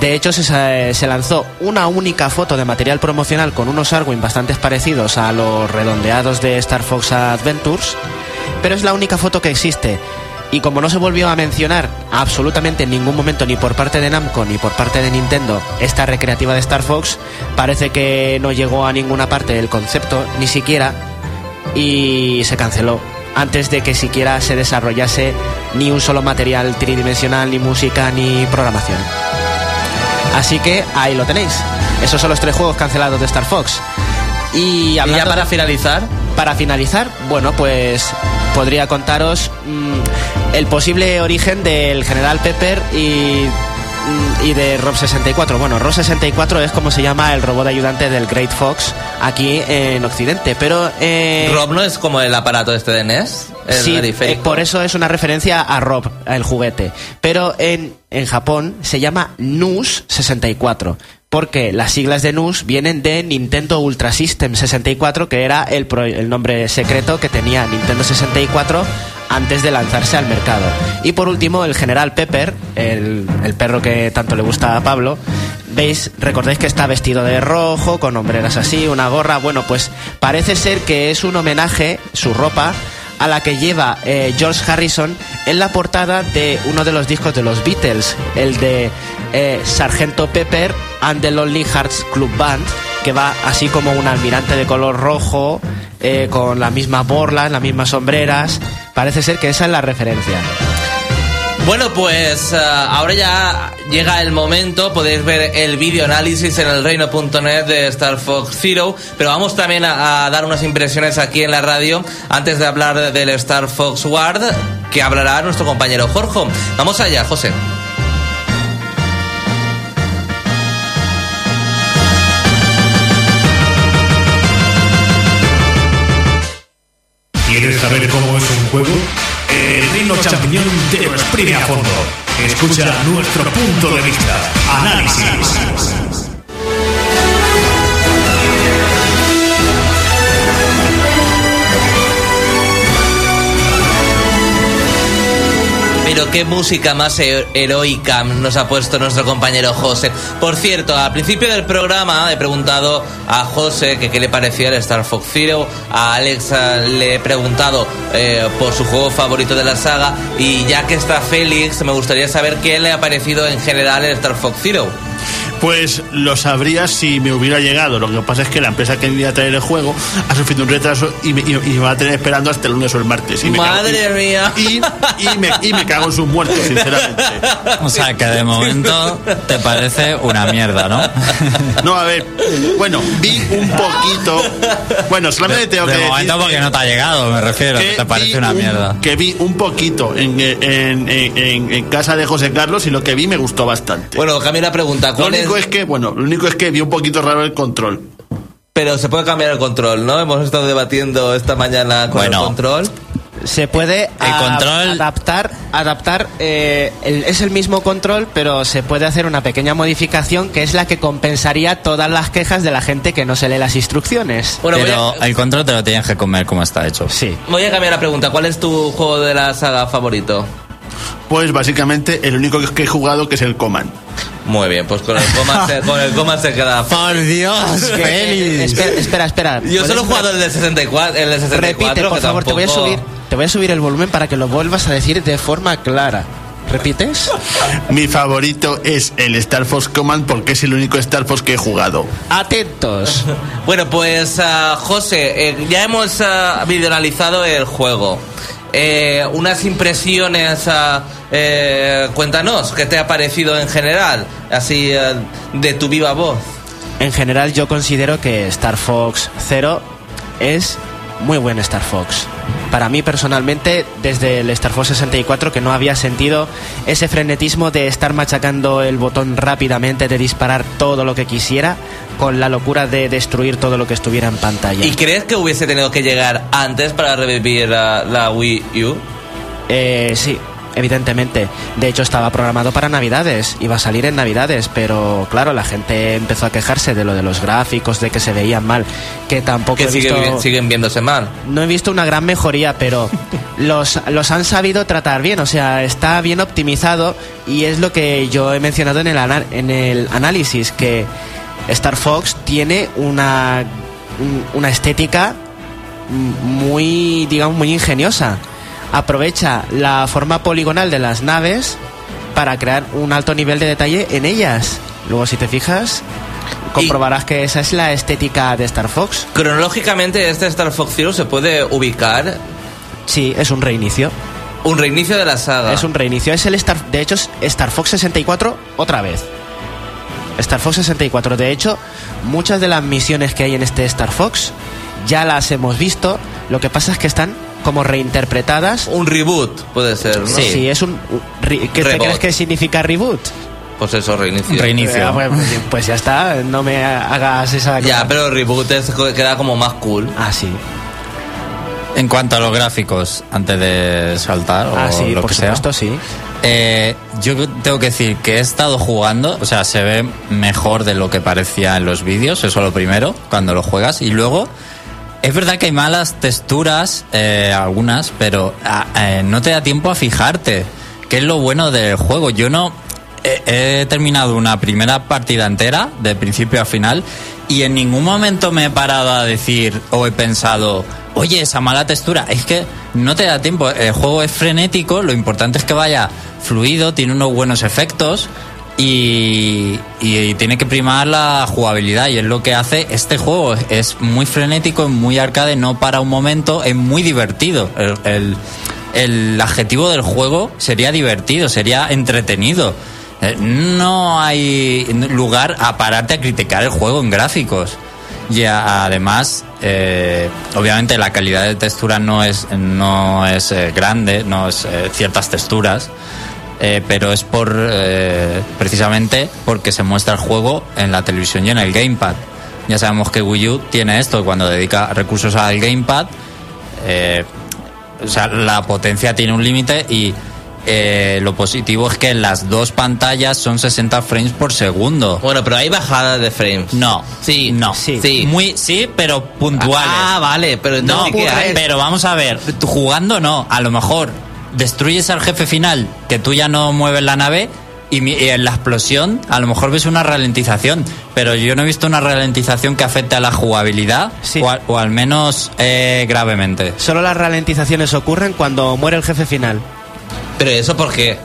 De hecho, se, lanzó una única foto de material promocional con unos Arwin bastante parecidos a los redondeados de Star Fox Adventures, pero es la única foto que existe. Y como no se volvió a mencionar absolutamente en ningún momento ni por parte de Namco ni por parte de Nintendo esta recreativa de Star Fox, parece que no llegó a ninguna parte del concepto, ni siquiera, y se canceló antes de que siquiera se desarrollase ni un solo material tridimensional, ni música, ni programación. Así que ahí lo tenéis. Esos son los tres juegos cancelados de Star Fox. Y, ya para de- finalizar, para finalizar, bueno, pues podría contaros mm, el posible origen del General Pepper y, y de Rob 64. Bueno, Rob 64 es como se llama el robot ayudante del Great Fox aquí en Occidente, pero... eh, Rob no es como el aparato este de NES, el Sí, eh, por eso es una referencia a Rob, el juguete. Pero en, en Japón se llama NUS 64. Porque las siglas de NUS vienen de Nintendo Ultra System 64, que era el, pro- el nombre secreto que tenía Nintendo 64 antes de lanzarse al mercado. Y por último, el General Pepper, el, el perro que tanto le gusta a Pablo, veis, recordáis que está vestido de rojo, con hombreras así, una gorra. Bueno, pues parece ser que es un homenaje, su ropa, a la que lleva eh, George Harrison en la portada de uno de los discos de los Beatles, el de eh, Sargento Pepper and the Lonely Hearts Club Band, que va así como un almirante de color rojo, eh, con las mismas borlas, las mismas sombreras. Parece ser que esa es la referencia. Bueno, pues eh, ahora ya llega el momento, podéis ver el vídeo análisis en el reino.net de Star Fox Zero, pero vamos también a, a dar unas impresiones aquí en la radio antes de hablar del Star Fox Ward, que hablará nuestro compañero Jorge. Vamos allá, José. ¿Quieres saber cómo es un juego? El Reino Champiñón te lo exprime a fondo. Escucha nuestro punto de vista. Análisis. Pero qué música más he- heroica nos ha puesto nuestro compañero José. Por cierto, al principio del programa he preguntado a José qué le parecía el Star Fox Zero, a Alex eh, le he preguntado eh, por su juego favorito de la saga y ya que está Félix, me gustaría saber qué le ha parecido en general el Star Fox Zero. Pues lo sabría si me hubiera llegado. Lo que pasa es que la empresa que iba a traer el juego ha sufrido un retraso y me, y- y me va a tener esperando hasta el lunes o el martes. Y me Madre y- mía. Y, y me, y me cago en sus muertos, sinceramente. O sea, que de momento te parece una mierda, ¿no? No, a ver, bueno, vi un poquito. Bueno, solamente tengo de que decir momento porque que- no te ha llegado, me refiero, que que te parece una un- mierda. Que vi un poquito en, en, en- en- en casa de José Carlos y lo que vi me gustó bastante. Bueno, cambia la pregunta. ¿Cuál es? Único es que, bueno, lo único es que vi un poquito raro el control. Pero se puede cambiar el control, ¿no? Hemos estado debatiendo esta mañana con Bueno. el control. Se puede El a- control- adaptar, adaptar eh, el- es el mismo control, pero se puede hacer una pequeña modificación que es la que compensaría todas las quejas de la gente que no se lee las instrucciones. Bueno, Pero a, el control te lo tienes que comer como está hecho. Sí. voy a cambiar la pregunta. ¿Cuál es tu juego de la saga favorito? Pues básicamente el único que he jugado que es el Command. Muy bien, pues con el coma se, con el coma se queda. ¡Por Dios, Eh, espera, espera, espera. Yo solo he ¿Puedes jugado el de 64, el de 64 Repite, por que favor, te voy a subir, te voy a subir el volumen para que lo vuelvas a decir de forma clara. ¿Repites? Mi favorito es el Star Fox Command porque es el único Star Fox que he jugado. Atentos. Bueno, pues ah, José, eh, ya hemos videoanalizado el juego. Eh, unas impresiones, ah, eh, cuéntanos, ¿qué te ha parecido en general? Así, eh, de tu viva voz. En general yo considero que Star Fox Zero es muy buen Star Fox. Para mí personalmente, desde el Star Fox 64, que no había sentido ese frenetismo de estar machacando el botón rápidamente, de disparar todo lo que quisiera, con la locura de destruir todo lo que estuviera en pantalla. ¿Y crees que hubiese tenido que llegar antes para revivir la, la Wii U? Eh, sí, evidentemente. De hecho, estaba programado para Navidades. Iba a salir en Navidades, pero claro, la gente empezó a quejarse de lo de los gráficos, de que se veían mal, que tampoco Que he sigue- visto... siguen viéndose mal. No he visto una gran mejoría, pero los, los han sabido tratar bien, o sea, está bien optimizado y es lo que yo he mencionado en el, ana- en el análisis, que Star Fox tiene una, un- una estética muy, digamos, muy ingeniosa. Aprovecha la forma poligonal de las naves para crear un alto nivel de detalle en ellas. Luego, si te fijas, comprobarás que esa es la estética de Star Fox. Cronológicamente, este Star Fox Zero se puede ubicar Sí, es un reinicio. un reinicio de la saga. Es un reinicio. Es el Star, de hecho, es Star Fox 64 otra vez. Star Fox 64. De hecho, muchas de las misiones que hay en este Star Fox ya las hemos visto. Lo que pasa es que están como reinterpretadas. Un reboot, puede ser, ¿no? Sí, es un. ¿Qué te crees que significa reboot? Pues eso, reinicio. Reinicio. Eh, bueno, pues, pues ya está, no me hagas esa. Ya, pero reboot es, queda como más cool. Ah, sí. En cuanto a los gráficos, antes de saltar o Ah, sí, lo por que sea, supuesto, sí. eh, yo tengo que decir que he estado jugando, o sea, se ve mejor de lo que parecía en los vídeos, eso lo primero, cuando lo juegas, y luego es verdad que hay malas texturas, eh, algunas, pero ah, eh, no te da tiempo a fijarte, que es lo bueno del juego. Yo no he, he terminado una primera partida entera, de principio a final, y en ningún momento me he parado a decir o he pensado, oye, esa mala textura, es que no te da tiempo. El juego es frenético, lo importante es que vaya fluido, tiene unos buenos efectos. Y, tiene que primar la jugabilidad y es lo que hace este juego. Es muy frenético, es muy arcade, no para un momento, es muy divertido. El, el- adjetivo del juego sería divertido, sería entretenido. Eh, No hay lugar a pararte a criticar el juego en gráficos. Y además, eh, obviamente la calidad de textura no es, no es eh, grande, no es ciertas texturas, eh, pero es por eh, precisamente porque se muestra el juego en la televisión y en el gamepad. Ya sabemos que Wii U tiene esto, cuando dedica recursos al gamepad, eh, o sea, la potencia tiene un límite y eh, lo positivo es que las dos pantallas son 60 frames por segundo. Bueno, pero hay bajada de frames. No, Sí. no, Sí. muy sí, pero puntuales. Ah, vale, pero no, entonces ¿qué hay? pero vamos a ver, jugando no, a lo mejor destruyes al jefe final, que tú ya no mueves la nave, y, mi- y en la explosión a lo mejor ves una ralentización, pero yo no he visto una ralentización que afecte a la jugabilidad, Sí. o, al, o al menos eh, gravemente. Solo las ralentizaciones ocurren cuando muere el jefe final. Pero eso porque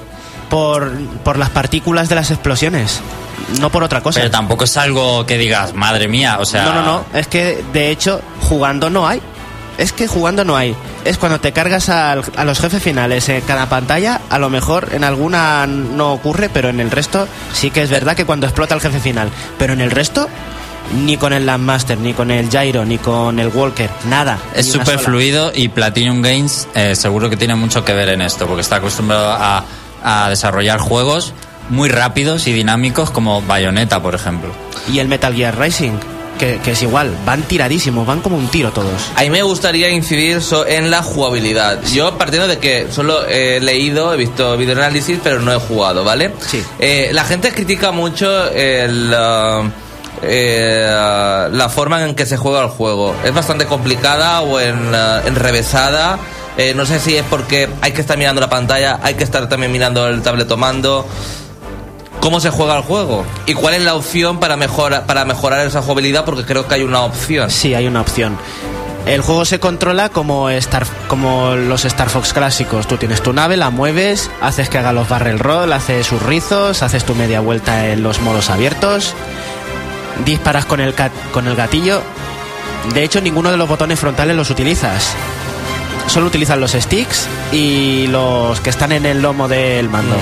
Por, por las partículas de las explosiones. No por otra cosa. Pero tampoco es algo que digas, madre mía, o sea... No, no, no. Es que, de hecho, jugando no hay. Es que jugando no hay. Es cuando te cargas al- a los jefes finales en cada pantalla, a lo mejor en alguna no ocurre, pero en el resto sí que es verdad que cuando explota el jefe final. Pero en el resto, ni con el Landmaster, ni con el Gyro, ni con el Walker, nada. Es súper fluido y Platinum Games eh, seguro que tiene mucho que ver en esto, porque está acostumbrado a, a desarrollar juegos muy rápidos y dinámicos como Bayonetta, por ejemplo. Y el Metal Gear Rising, que, que es igual. Van tiradísimos, van como un tiro todos. a mí me gustaría incidir so- en la jugabilidad. Yo partiendo de que solo he leído, he visto videoanálisis, pero no he jugado, ¿vale? Sí. Eh, la gente critica mucho el, ah, eh, ah, la forma en que se juega el juego. Es bastante complicada o en, ah, enrevesada. Eh, no sé si es porque hay que estar mirando la pantalla, hay que estar también mirando el tabletomando. ¿Cómo se juega el juego? ¿Y cuál es la opción para, mejora, para mejorar esa jugabilidad? Porque creo que hay una opción. Sí, hay una opción. El juego se controla como, Star, como los Star Fox clásicos. Tú tienes tu nave, la mueves, haces que haga los barrel roll, haces sus rizos, haces tu media vuelta en los modos abiertos, disparas con el, con el gatillo. De hecho, ninguno de los botones frontales los utilizas. Solo utilizas los sticks y los que están en el lomo del mando.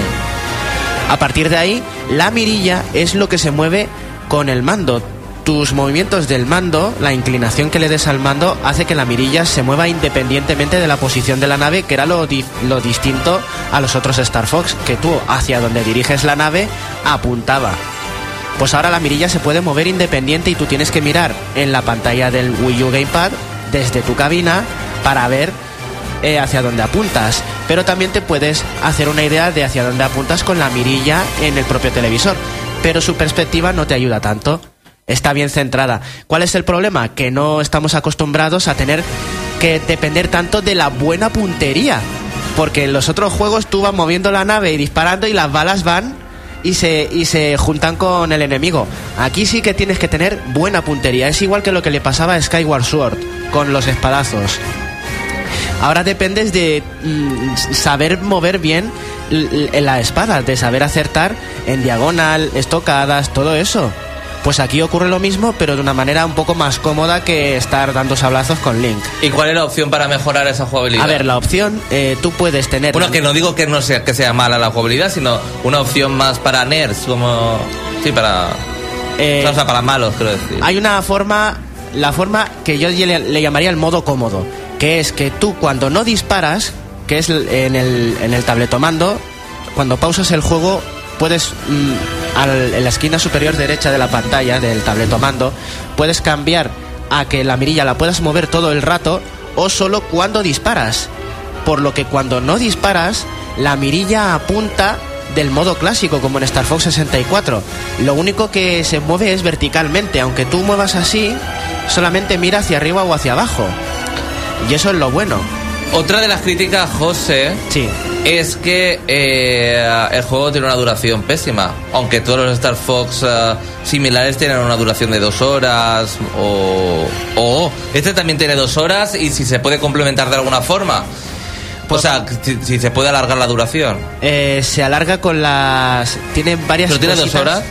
A partir de ahí, la mirilla es lo que se mueve con el mando. Tus movimientos del mando, la inclinación que le des al mando, hace que la mirilla se mueva independientemente de la posición de la nave, que era lo, di- lo distinto a los otros Star Fox, que tú hacia donde diriges la nave apuntaba. Pues ahora la mirilla se puede mover independiente y tú tienes que mirar en la pantalla del Wii U Gamepad desde tu cabina para ver eh, hacia dónde apuntas. Pero también te puedes hacer una idea de hacia dónde apuntas con la mirilla en el propio televisor. Pero su perspectiva no te ayuda tanto. Está bien centrada. ¿Cuál es el problema? Que no estamos acostumbrados a tener que depender tanto de la buena puntería. Porque en los otros juegos tú vas moviendo la nave y disparando y las balas van y se, y se juntan con el enemigo. Aquí sí que tienes que tener buena puntería. Es igual que lo que le pasaba a Skyward Sword con los espadazos. Ahora dependes de mm, saber mover bien la espada, de saber acertar en diagonal, estocadas, todo eso. Pues aquí ocurre lo mismo, pero de una manera un poco más cómoda que estar dando sablazos con Link. ¿Y cuál es la opción para mejorar esa jugabilidad? A ver, la opción, eh, tú puedes tener... Bueno, que no digo que no sea que sea mala la jugabilidad, sino una opción más para nerds, como sí para eh, o sea, para malos, quiero decir. Hay una forma, la forma que yo le, le llamaría el modo cómodo, que es que tú cuando no disparas, que es en el, en el tabletomando, cuando pausas el juego puedes mm, al- en la esquina superior derecha de la pantalla del tabletomando puedes cambiar a que la mirilla la puedas mover todo el rato o solo cuando disparas. Por lo que cuando no disparas, la mirilla apunta del modo clásico como en Star Fox 64. Lo único que se mueve es verticalmente, aunque tú muevas así, solamente mira hacia arriba o hacia abajo. Y eso es lo bueno. Otra de las críticas, José, Sí. es que eh, el juego tiene una duración pésima. Aunque todos los Star Fox eh, similares tienen una duración de dos horas o, o este también tiene dos horas y si se puede complementar de alguna forma. o sea, si, si se puede alargar la duración. Eh, se alarga con las... Tiene varias... ¿Pero tiene dos horas?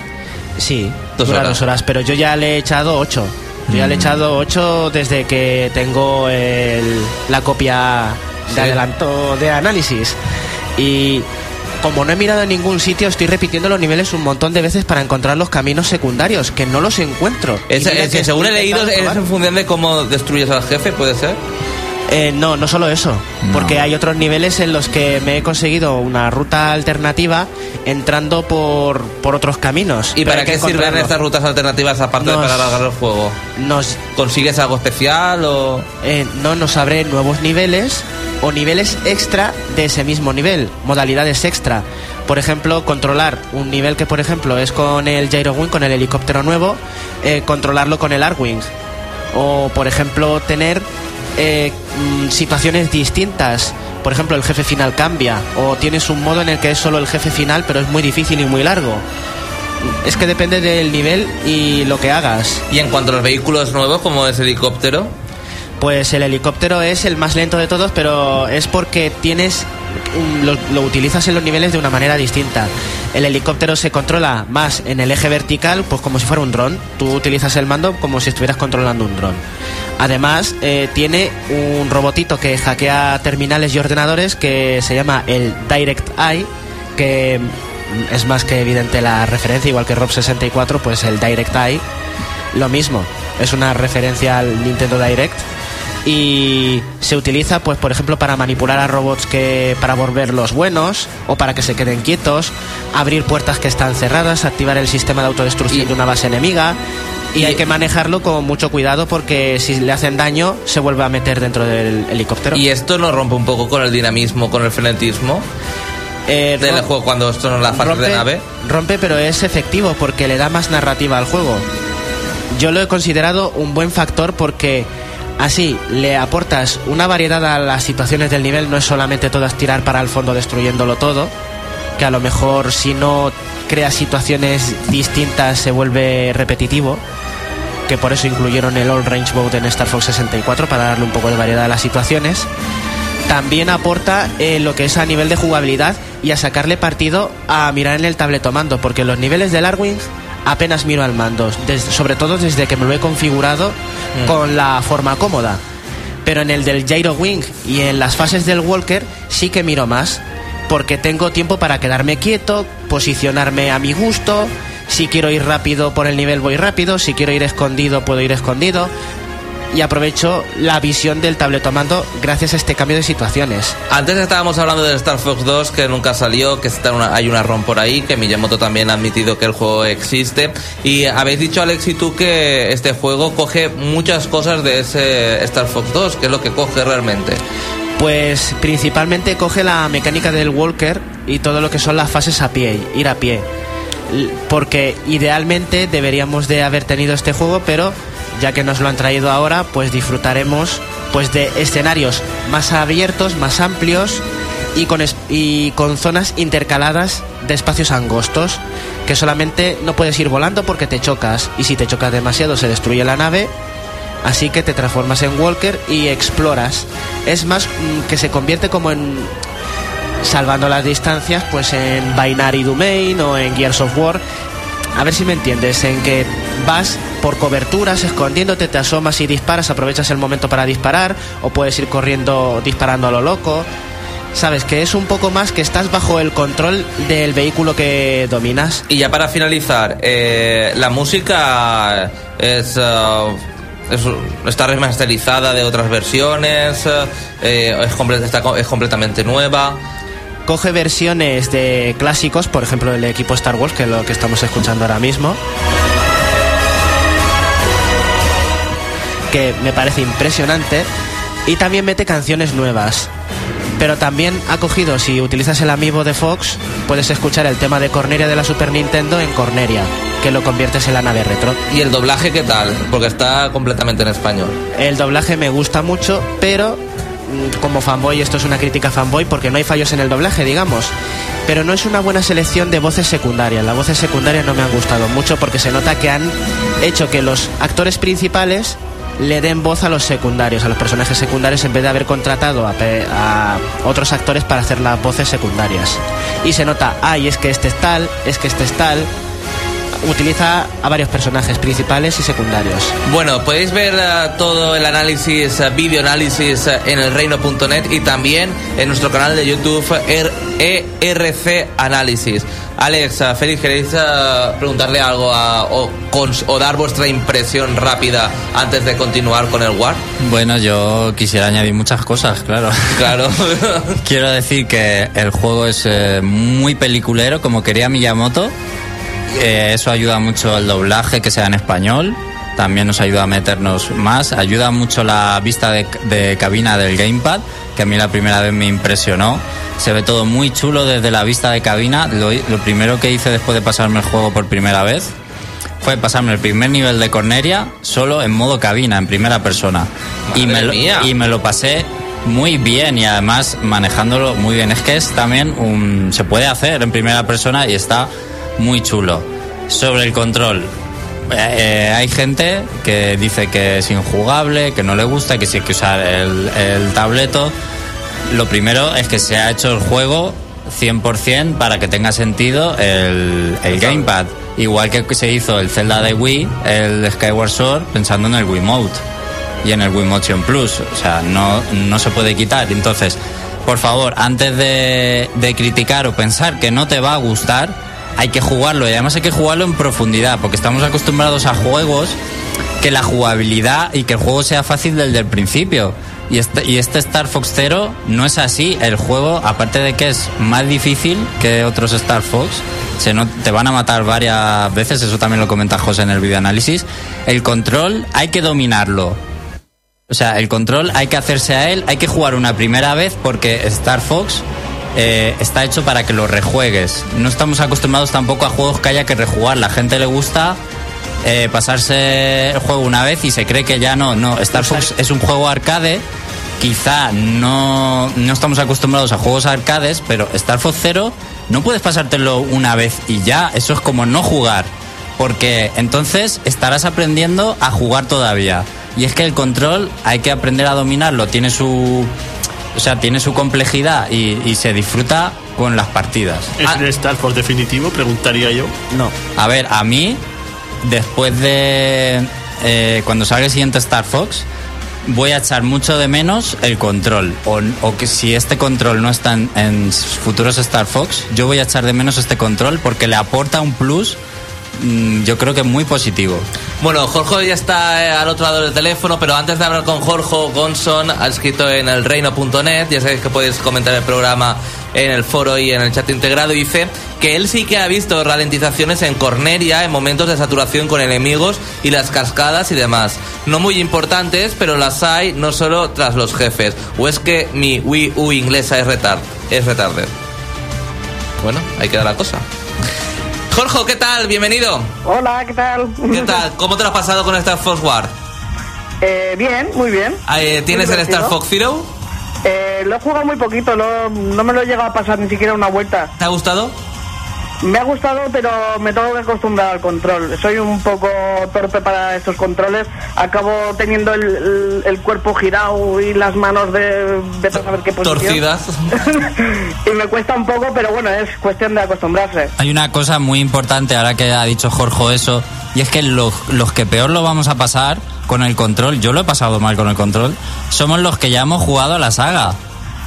Sí, Dos dura horas. dos horas, pero yo ya le he echado ocho. Yo ya le he Mm. echado ocho desde que tengo el- la copia de Sí. adelanto de análisis. Y como no he mirado en ningún sitio, estoy repitiendo los niveles un montón de veces para encontrar los caminos secundarios, que no los encuentro. Es- que según he leído, es en función de cómo destruyes al jefe, ¿puede ser? Eh, no, no solo eso, No. porque hay otros niveles en los que me he conseguido una ruta alternativa entrando por, por otros caminos. ¿Y para qué sirven estas rutas alternativas aparte de para alargar el juego? Nos, ¿Consigues algo especial o...? eh, no nos abre nuevos niveles o niveles extra de ese mismo nivel, modalidades extra. Por ejemplo, controlar un nivel que, por ejemplo, es con el Gyrowing, con el helicóptero nuevo, eh, controlarlo con el Arwing. O, por ejemplo, tener eh, mm, situaciones distintas por ejemplo, el jefe final cambia, o tienes un modo en el que es solo el jefe final, pero es muy difícil y muy largo. Es que depende del nivel y lo que hagas. Y en cuanto a los vehículos nuevos, como es helicóptero, Pues el helicóptero es el más lento de todos, pero es porque tienes lo, lo utilizas en los niveles de una manera distinta. El helicóptero se controla más en el eje vertical, pues como si fuera un dron. Tú utilizas el mando como si estuvieras controlando un dron. Además, eh, tiene un robotito que hackea terminales y ordenadores que se llama el Direct Eye, que mm, es más que evidente la referencia, igual que Rob 64, pues el Direct Eye, lo mismo. Es una referencia al Nintendo Direct y se utiliza pues por ejemplo para manipular a robots que para volverlos buenos o para que se queden quietos abrir puertas que están cerradas activar el sistema de autodestrucción Y- de una base enemiga y, y- hay que manejarlo con mucho cuidado porque si le hacen daño se vuelve a meter dentro del helicóptero y esto nos rompe un poco con el dinamismo, con el frenetismo Eh, del juego cuando esto no es la fase rompe, de nave. rompe, pero es efectivo porque le da más narrativa al juego. Yo lo he considerado un buen factor porque así le aportas una variedad a las situaciones del nivel, no es solamente todas tirar para el fondo destruyéndolo todo, que a lo mejor si no creas situaciones distintas se vuelve repetitivo, que por eso incluyeron el All Range Mode en Star Fox 64 para darle un poco de variedad a las situaciones. También aporta eh, lo que es a nivel de jugabilidad y a sacarle partido a mirar en el tabletomando, porque los niveles del Arwing apenas miro al mando, sobre todo desde que me lo he configurado con la forma cómoda. Pero en el del Gyro Wing y en las fases del Walker sí que miro más, porque tengo tiempo para quedarme quieto, posicionarme a mi gusto. Si quiero ir rápido por el nivel voy rápido, si quiero ir escondido puedo ir escondido y aprovecho la visión del tabletomando gracias a este cambio de situaciones. Antes estábamos hablando del Star Fox 2 que nunca salió, que está una- hay una ROM por ahí, que Miyamoto también ha admitido que el juego existe. Y habéis dicho, Alex y tú, que este juego coge muchas cosas de ese Star Fox 2, que es lo que coge realmente. Pues principalmente coge la mecánica del walker y todo lo que son las fases a pie, ir a pie. Porque idealmente deberíamos de haber tenido este juego, pero ya que nos lo han traído ahora, pues disfrutaremos pues de escenarios más abiertos, más amplios y con, es- y con zonas intercaladas de espacios angostos, que solamente no puedes ir volando porque te chocas y si te chocas demasiado se destruye la nave Así que te transformas en Walker y exploras. Es más mm, que se convierte como en salvando las distancias, pues en Binary Domain o en Gears of War. A ver si me entiendes, en que vas por coberturas, escondiéndote, te asomas y disparas, aprovechas el momento para disparar, o puedes ir corriendo disparando a lo loco. Sabes que es un poco más que estás bajo el control del vehículo que dominas. Y ya para finalizar, eh, la música es, es- está remasterizada de otras versiones, eh, es, comple- está co- es completamente nueva. coge versiones de clásicos, por ejemplo el equipo Star Wars, que es lo que estamos escuchando ahora mismo, que me parece impresionante, y también mete canciones nuevas. Pero también ha cogido, si utilizas el amiibo de Fox, puedes escuchar el tema de Corneria de la Super Nintendo en Corneria, que lo conviertes en la nave retro. ¿Y el doblaje qué tal? Porque está completamente en español. El doblaje me gusta mucho, pero mm, como fanboy, esto es una crítica fanboy porque no hay fallos en el doblaje, digamos. Pero no es una buena selección de voces secundarias. Las voces secundarias no me han gustado mucho porque se nota que han hecho que los actores principales le den voz a los secundarios, a los personajes secundarios, en vez de haber contratado a, a otros actores para hacer las voces secundarias. Y se nota, ay, es que este es tal, es que este es tal. Utiliza a varios personajes principales y secundarios. Bueno, podéis ver eh, todo el análisis, eh, video análisis eh, en elreino.net y también en nuestro canal de YouTube er- ERC Análisis. Alex, Félix, ¿queréis preguntarle algo a- o, cons- o dar vuestra impresión rápida antes de continuar con el War? Bueno, yo quisiera añadir muchas cosas, claro. Claro. Quiero decir que el juego es eh, muy peliculero, como quería Miyamoto. Eh, eso ayuda mucho el doblaje, que sea en español. También nos ayuda a meternos más. Ayuda mucho la vista de, de cabina del gamepad, que a mí la primera vez me impresionó. Se ve todo muy chulo desde la vista de cabina. Lo, lo primero que hice después de pasarme el juego por primera vez fue pasarme el primer nivel de Corneria solo en modo cabina, en primera persona. y me, lo, y me lo pasé muy bien y además manejándolo muy bien. Es que es también un, se puede hacer en primera persona y está muy chulo. Sobre el control, eh, eh, hay gente que dice que es injugable, que no le gusta, que sí hay que usar el, el tableto. Lo primero es que se ha hecho el juego 100% para que tenga sentido el, el gamepad. Igual que se hizo el Zelda de Wii, el Skyward Sword, pensando en el Wiimote y en el Wii Motion Plus. O sea, no, no se puede quitar. Entonces, por favor, antes de, de criticar o pensar que no te va a gustar, hay que jugarlo. Y además hay que jugarlo en profundidad, porque estamos acostumbrados a juegos que la jugabilidad y que el juego sea fácil desde el principio. Y este, y este Star Fox Zero no es así. El juego, aparte de que es más difícil que otros Star Fox, se no, te van a matar varias veces, eso también lo comenta José en el videoanálisis. El control hay que dominarlo. O sea, el control hay que hacerse a él, hay que jugar una primera vez porque Star Fox eh, está hecho para que lo rejuegues. No estamos acostumbrados tampoco a juegos que haya que rejugar. La gente le gusta eh, pasarse el juego una vez y se cree que ya no. No, Star Fox es un juego arcade. Quizá no, no estamos acostumbrados a juegos arcades, pero Star Fox Zero no puedes pasártelo una vez y ya. Eso es como no jugar. Porque entonces estarás aprendiendo a jugar todavía. Y es que el control hay que aprender a dominarlo. Tiene su. O sea, tiene su complejidad y, y se disfruta con las partidas. ¿Es Ah, el Star Fox definitivo? Preguntaría yo. No. a ver, a mí, después de. eh, cuando salga el siguiente Star Fox, voy a echar mucho de menos el control. O, o que si este control no está en, en futuros Star Fox, yo voy a echar de menos este control porque le aporta un plus, yo creo que muy positivo. Bueno, Jorge ya está eh, al otro lado del teléfono, pero antes de hablar con Jorge Gonson, ha escrito en el reino.net, ya sabéis que podéis comentar el programa en el foro y en el chat integrado, dice que él sí que ha visto ralentizaciones en Corneria en momentos de saturación con enemigos y las cascadas y demás. No muy importantes, pero las hay no solo tras los jefes. O es que mi Wii U inglesa es retard, es retarded. Bueno, ahí queda la cosa. Jorge, ¿qué tal? Bienvenido. Hola, ¿qué tal? ¿Qué tal? ¿Cómo te lo has pasado con Star Fox War? Eh, bien, muy bien. Eh, ¿Tienes Muy el Star. Fox Zero? Eh, lo he jugado muy poquito, no, no me lo he llegado a pasar ni siquiera una vuelta. ¿Te ha gustado? Me ha gustado, pero me tengo que acostumbrar al control. Soy un poco torpe para estos controles. Acabo teniendo el, el- el cuerpo girado y las manos de... vete a saber qué posición. Torcidas. y me cuesta un poco, pero bueno, es cuestión de acostumbrarse. Hay una cosa muy importante ahora que ha dicho Jorge eso, y es que los, los que peor lo vamos a pasar con el control, yo lo he pasado mal con el control, somos los que ya hemos jugado a la saga.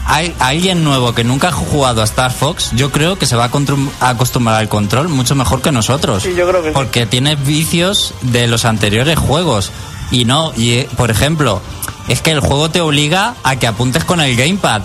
Hay alguien nuevo que nunca ha jugado a Star Fox, yo creo que se va a acostumbrar al control mucho mejor que nosotros. Sí, yo creo que sí. Porque tiene vicios de los anteriores juegos. Y no, y eh, por ejemplo, es que el juego te obliga a que apuntes con el gamepad.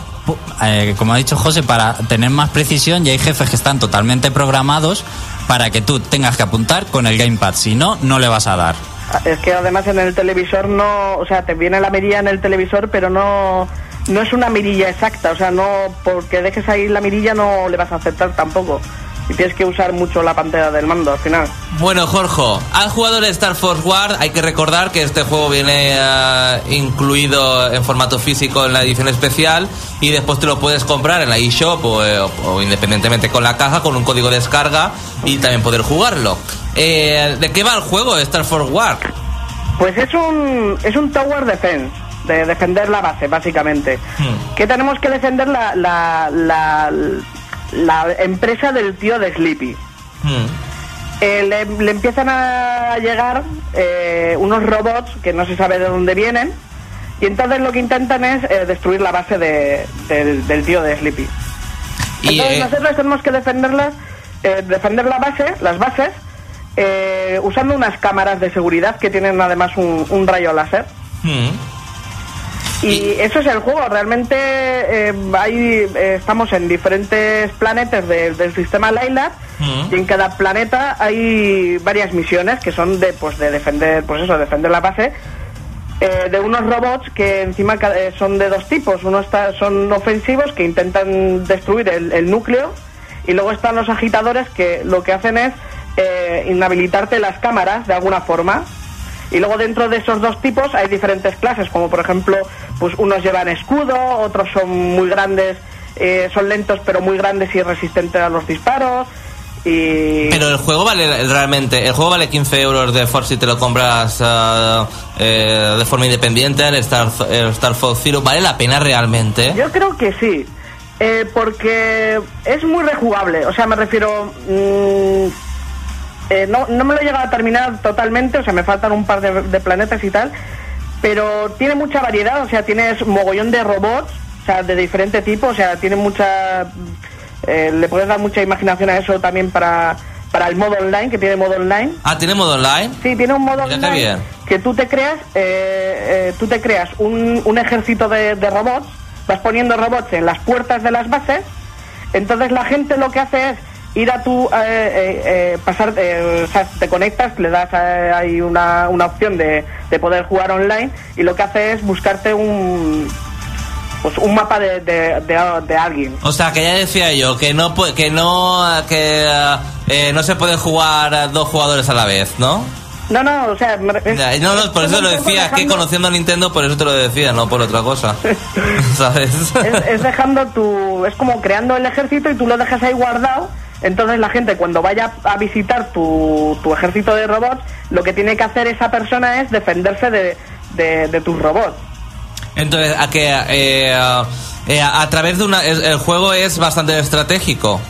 Eh, como ha dicho José, para tener más precisión, y hay jefes que están totalmente programados para que tú tengas que apuntar con el gamepad. Si no, no le vas a dar. Es que además en el televisor no, o sea, te viene la mirilla en el televisor, pero no, no es una mirilla exacta, o sea, no, porque dejes ahí la mirilla no le vas a aceptar tampoco. Y tienes que usar mucho la pantalla del mando al final. Bueno, Jorge, ¿has jugado el Star Fox War? Hay que recordar que este juego viene eh, incluido en formato físico en la edición especial y después te lo puedes comprar en la eShop o, eh, o- o independientemente con la caja con un código de descarga y también poder jugarlo. Eh, ¿De qué va el juego Star Fox War? Pues es un, es un tower defense, de defender la base, básicamente. Hmm. Que tenemos que defender la, la, la, la empresa del tío de Sleepy. Hmm. Eh, le, le empiezan a llegar eh, unos robots que no se sabe de dónde vienen y entonces lo que intentan es eh, destruir la base de- del, del tío de Sleepy. Y, entonces eh, nosotros tenemos que defenderlas, eh, defender la base, las bases, eh, usando unas cámaras de seguridad que tienen además un, un rayo láser. hmm. Y eso es el juego. Realmente eh, hay, eh, estamos en diferentes planetas de- del sistema Lilat Mm. y en cada planeta hay varias misiones que son de pues de defender pues eso defender la base eh, de unos robots que encima son de dos tipos. Uno está, son ofensivos que intentan destruir el, el núcleo y luego están los agitadores que lo que hacen es eh, inhabilitarte las cámaras de alguna forma Y luego dentro de esos dos tipos hay diferentes clases, como por ejemplo, pues unos llevan escudo, otros son muy grandes, eh, son lentos pero muy grandes y resistentes a los disparos. Y... Pero el juego vale realmente, el juego vale 15 euros de Force si te lo compras ah, eh, de forma independiente, el Star, el Star Fox Zero, ¿vale la pena realmente? Yo creo que sí, eh, porque es muy rejugable, o sea, me refiero... mm, eh, no, no me lo he llegado a terminar totalmente, o sea, me faltan un par de, de planetas y tal, pero tiene mucha variedad, o sea, tienes mogollón de robots, o sea, de diferente tipo, o sea, tiene mucha... eh, le puedes dar mucha imaginación a eso también para, para el modo online, que tiene modo online. Ah, ¿tiene modo online? Sí, tiene un modo Mira online bien. que tú te creas, eh, eh, tú te creas un, un ejército de, de robots, vas poniendo robots en las puertas de las bases, entonces la gente lo que hace es ir a tu, eh, eh, eh, pasar, o sea, te conectas, le das ahí una, una opción de, de poder jugar online y lo que hace es buscarte un, pues un mapa de, de, de- de alguien. O sea, que ya decía yo que no que no que eh, no se puede jugar a dos jugadores a la vez, ¿no? No, no, o sea, es- No, no, por es eso lo decía, es que dejando- conociendo a Nintendo, por eso te lo decía, no por otra cosa. ¿Sabes? es, es dejando tu. Es como creando el ejército y tú lo dejas ahí guardado. Entonces la gente cuando vaya a visitar tu, tu ejército de robots, lo que tiene que hacer esa persona es defenderse de, de, de tus robots. Entonces, a que eh, ah, eh, a través de una el, juego es bastante estratégico,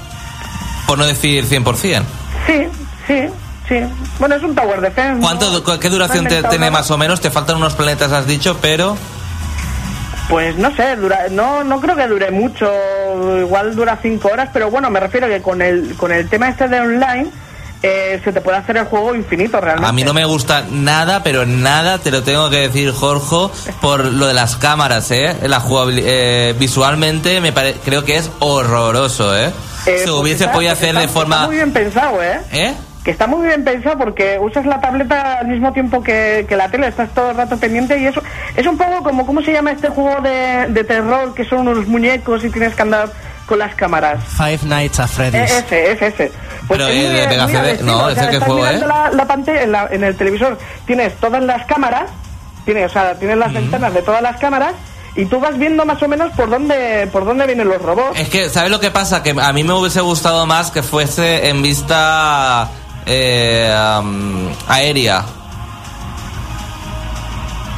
por no decir 100%. Sí, sí, sí. Bueno, es un Tower Defense. ¿Cuánto qué duración No te- tiene más o menos? Te faltan unos planetas has dicho, pero Pues no sé, dura, no, no creo que dure mucho, igual dura cinco horas, pero bueno, me refiero que con el, con el tema este de online eh, se te puede hacer el juego infinito realmente. A mí no me gusta nada, pero nada, te lo tengo que decir, Jorge, por lo de las cámaras, ¿eh? La eh, visualmente me pare- creo que es horroroso, ¿eh? Eh, Se pues hubiese está- podido está- hacer de Está forma... muy bien pensado, ¿eh? ¿Eh? Que está muy bien pensado porque usas la tableta al mismo tiempo que, que la tele, estás todo el rato pendiente y eso es un poco como, ¿cómo se llama este juego de, de terror que son unos muñecos y tienes que andar con las cámaras? Five Nights at Eh, Freddy's. ese, ese, ese. Pues Pero, es eh, de Mega CD, no, ese qué estás juego, ¿eh? la, la pantalla en, la- en el televisor, tienes todas las cámaras, tienes, o sea, tienes las ventanas de todas las cámaras y tú vas viendo más o menos por dónde, por dónde vienen los robots. Es que, ¿sabes lo que pasa? Que a mí me hubiese gustado más que fuese en vista eh, aérea,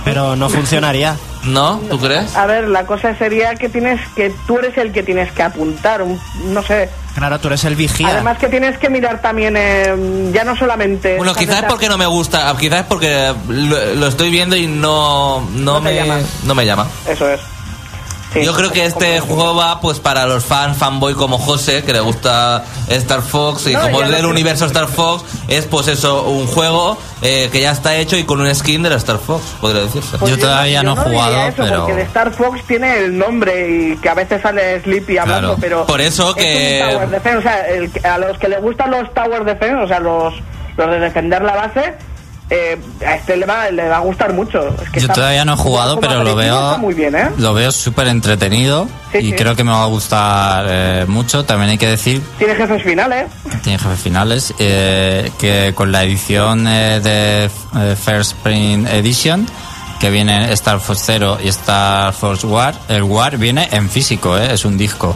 Pero no funcionaría. ¿no? ¿Tú crees? A ver, la cosa sería que tienes que tú eres el que tienes que apuntar, un- no sé. Claro, tú eres el vigía. Además que tienes que mirar también, eh, ya no solamente. Bueno, quizás es porque no me gusta, quizás es porque lo, lo estoy viendo y no, no, No me, llama. no me llama. Eso es. Sí, Yo creo que este juego va pues para los fans fanboy como José, que le gusta Star Fox y No, como es lo del universo Star Fox, es pues eso, un juego eh, que ya está hecho y con un skin de la Star Fox, podría decirse. Pues Yo todavía no he diría jugado, eso, pero- Porque de Star Fox tiene el nombre y que a veces sale Sleepy hablando, Claro. pero. Por eso es que- un Tower Defense, o sea, el a los que les gustan los Tower Defense, o sea, los, los de defender la base, eh, a este le va, le va a gustar mucho. Es que Yo está- todavía no he jugado, pero lo veo muy bien, ¿eh? lo veo súper entretenido Sí, y sí. creo que me va a gustar eh, mucho. También hay que decir Tiene jefes finales. tiene jefes finales eh, que con la edición eh, de eh, First Print Edition que viene Star Fox Zero y Star Fox War el War viene en físico eh, es un disco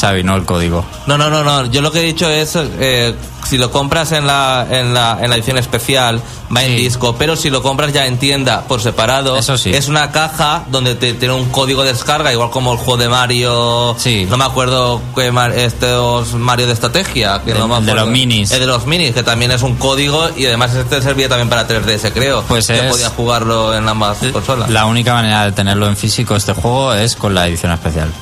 Xavi no el código No, no, no, no. Yo lo que he dicho es, eh, si lo compras en la, en la, en la edición especial, va en disco, pero si lo compras ya en tienda por separado, Eso sí. es una caja donde te, tiene un código de descarga, igual como el juego de Mario, Sí. no me acuerdo Mar- estos Mario de estrategia, que De- no me de acuerdo. los minis. El de los minis, que también es un código y además este servía también para 3DS, creo. Pues que es- podías jugarlo en ambas consolas. la única manera de tenerlo en físico este juego es con la edición especial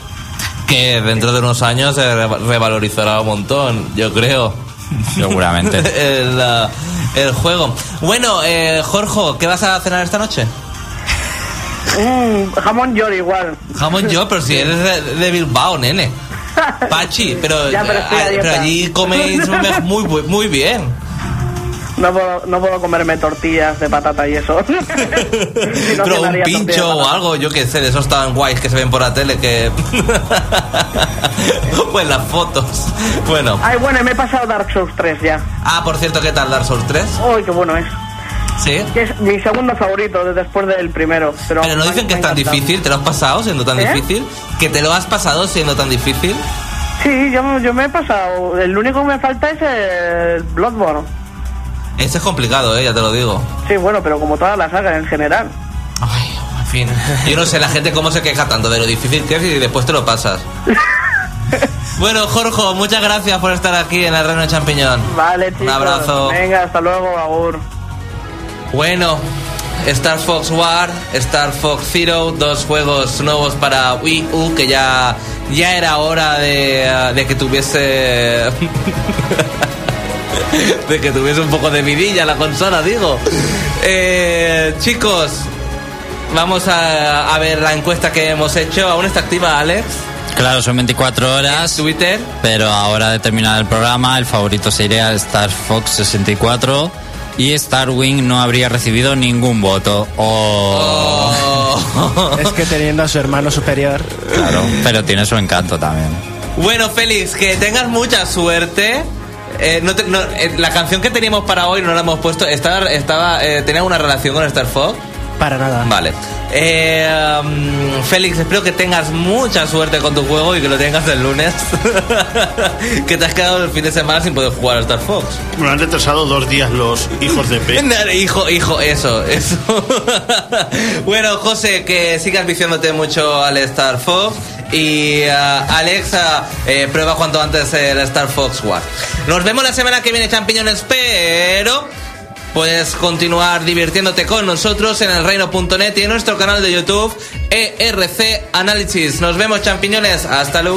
Que dentro de unos años se re- revalorizará un montón, yo creo. seguramente el, uh, el juego. Bueno, eh, Jorge, ¿qué vas a cenar esta noche? Mm, jamón york igual. Jamón yo, pero si eres de, de Bilbao, nene. Pachi, pero, Ya, pero ah, pero allí coméis muy, bu- muy bien. No puedo, no puedo comerme tortillas de patata y eso. Si no, pero un pincho o algo, yo qué sé, de esos tan guays que se ven por la tele que... o en las fotos. Bueno. Ay, bueno, me he pasado Dark Souls 3 ya. Ah, por cierto, ¿qué tal Dark Souls 3? Uy, qué bueno es. Sí. Que es mi segundo favorito de- después del primero. Pero, Pero no dicen que es tan difícil, ¿te lo has pasado siendo tan ¿Eh? difícil? ¿Que te lo has pasado siendo tan difícil? Sí, yo, yo me he pasado. El único que me falta es el Bloodborne. Ese es complicado, ¿eh? ya te lo digo. Sí, bueno, pero como todas las sagas en general. Ay, en fin. Yo no sé la gente cómo se queja tanto de lo difícil que es y después te lo pasas. Bueno, Jorge, muchas gracias por estar aquí en el Reino de Champiñón. Vale, chicos. Un abrazo. Venga, hasta luego, Agur. Bueno, Star Fox War, Star Fox Zero, dos juegos nuevos para Wii U que ya, ya era hora de, de que tuviese... de que tuviese un poco de vidilla la consola, digo. Eh, chicos, vamos a, a ver la encuesta que hemos hecho. ¿Aún está activa, Alex? Claro, son 24 horas. Twitter. Pero ahora de terminar el programa, el favorito sería Star Fox 64 y Starwing no habría recibido ningún voto. Oh. Oh. Es que teniendo a su hermano superior. Claro, pero tiene su encanto también. Bueno, Félix, que tengas mucha suerte. Eh, no te- no, eh, la canción que teníamos para hoy no la hemos puesto. Estaba, estaba, eh, ¿Tenía una relación con Star Fox? Para nada. Vale. Eh, um, Félix, espero que tengas mucha suerte con tu juego y que lo tengas el lunes. que te has quedado el fin de semana sin poder jugar a Star Fox. Me han retrasado dos días los hijos de P. hijo, hijo, eso, eso. bueno, José, que sigas viciándote mucho al Star Fox. Y ah, Alexa, eh, prueba cuanto antes el Star Fox War. Nos vemos la semana que viene, champiñones, pero puedes continuar divirtiéndote con nosotros en elreino.net y en nuestro canal de YouTube ERC Análisis. Nos vemos, champiñones. Hasta luego.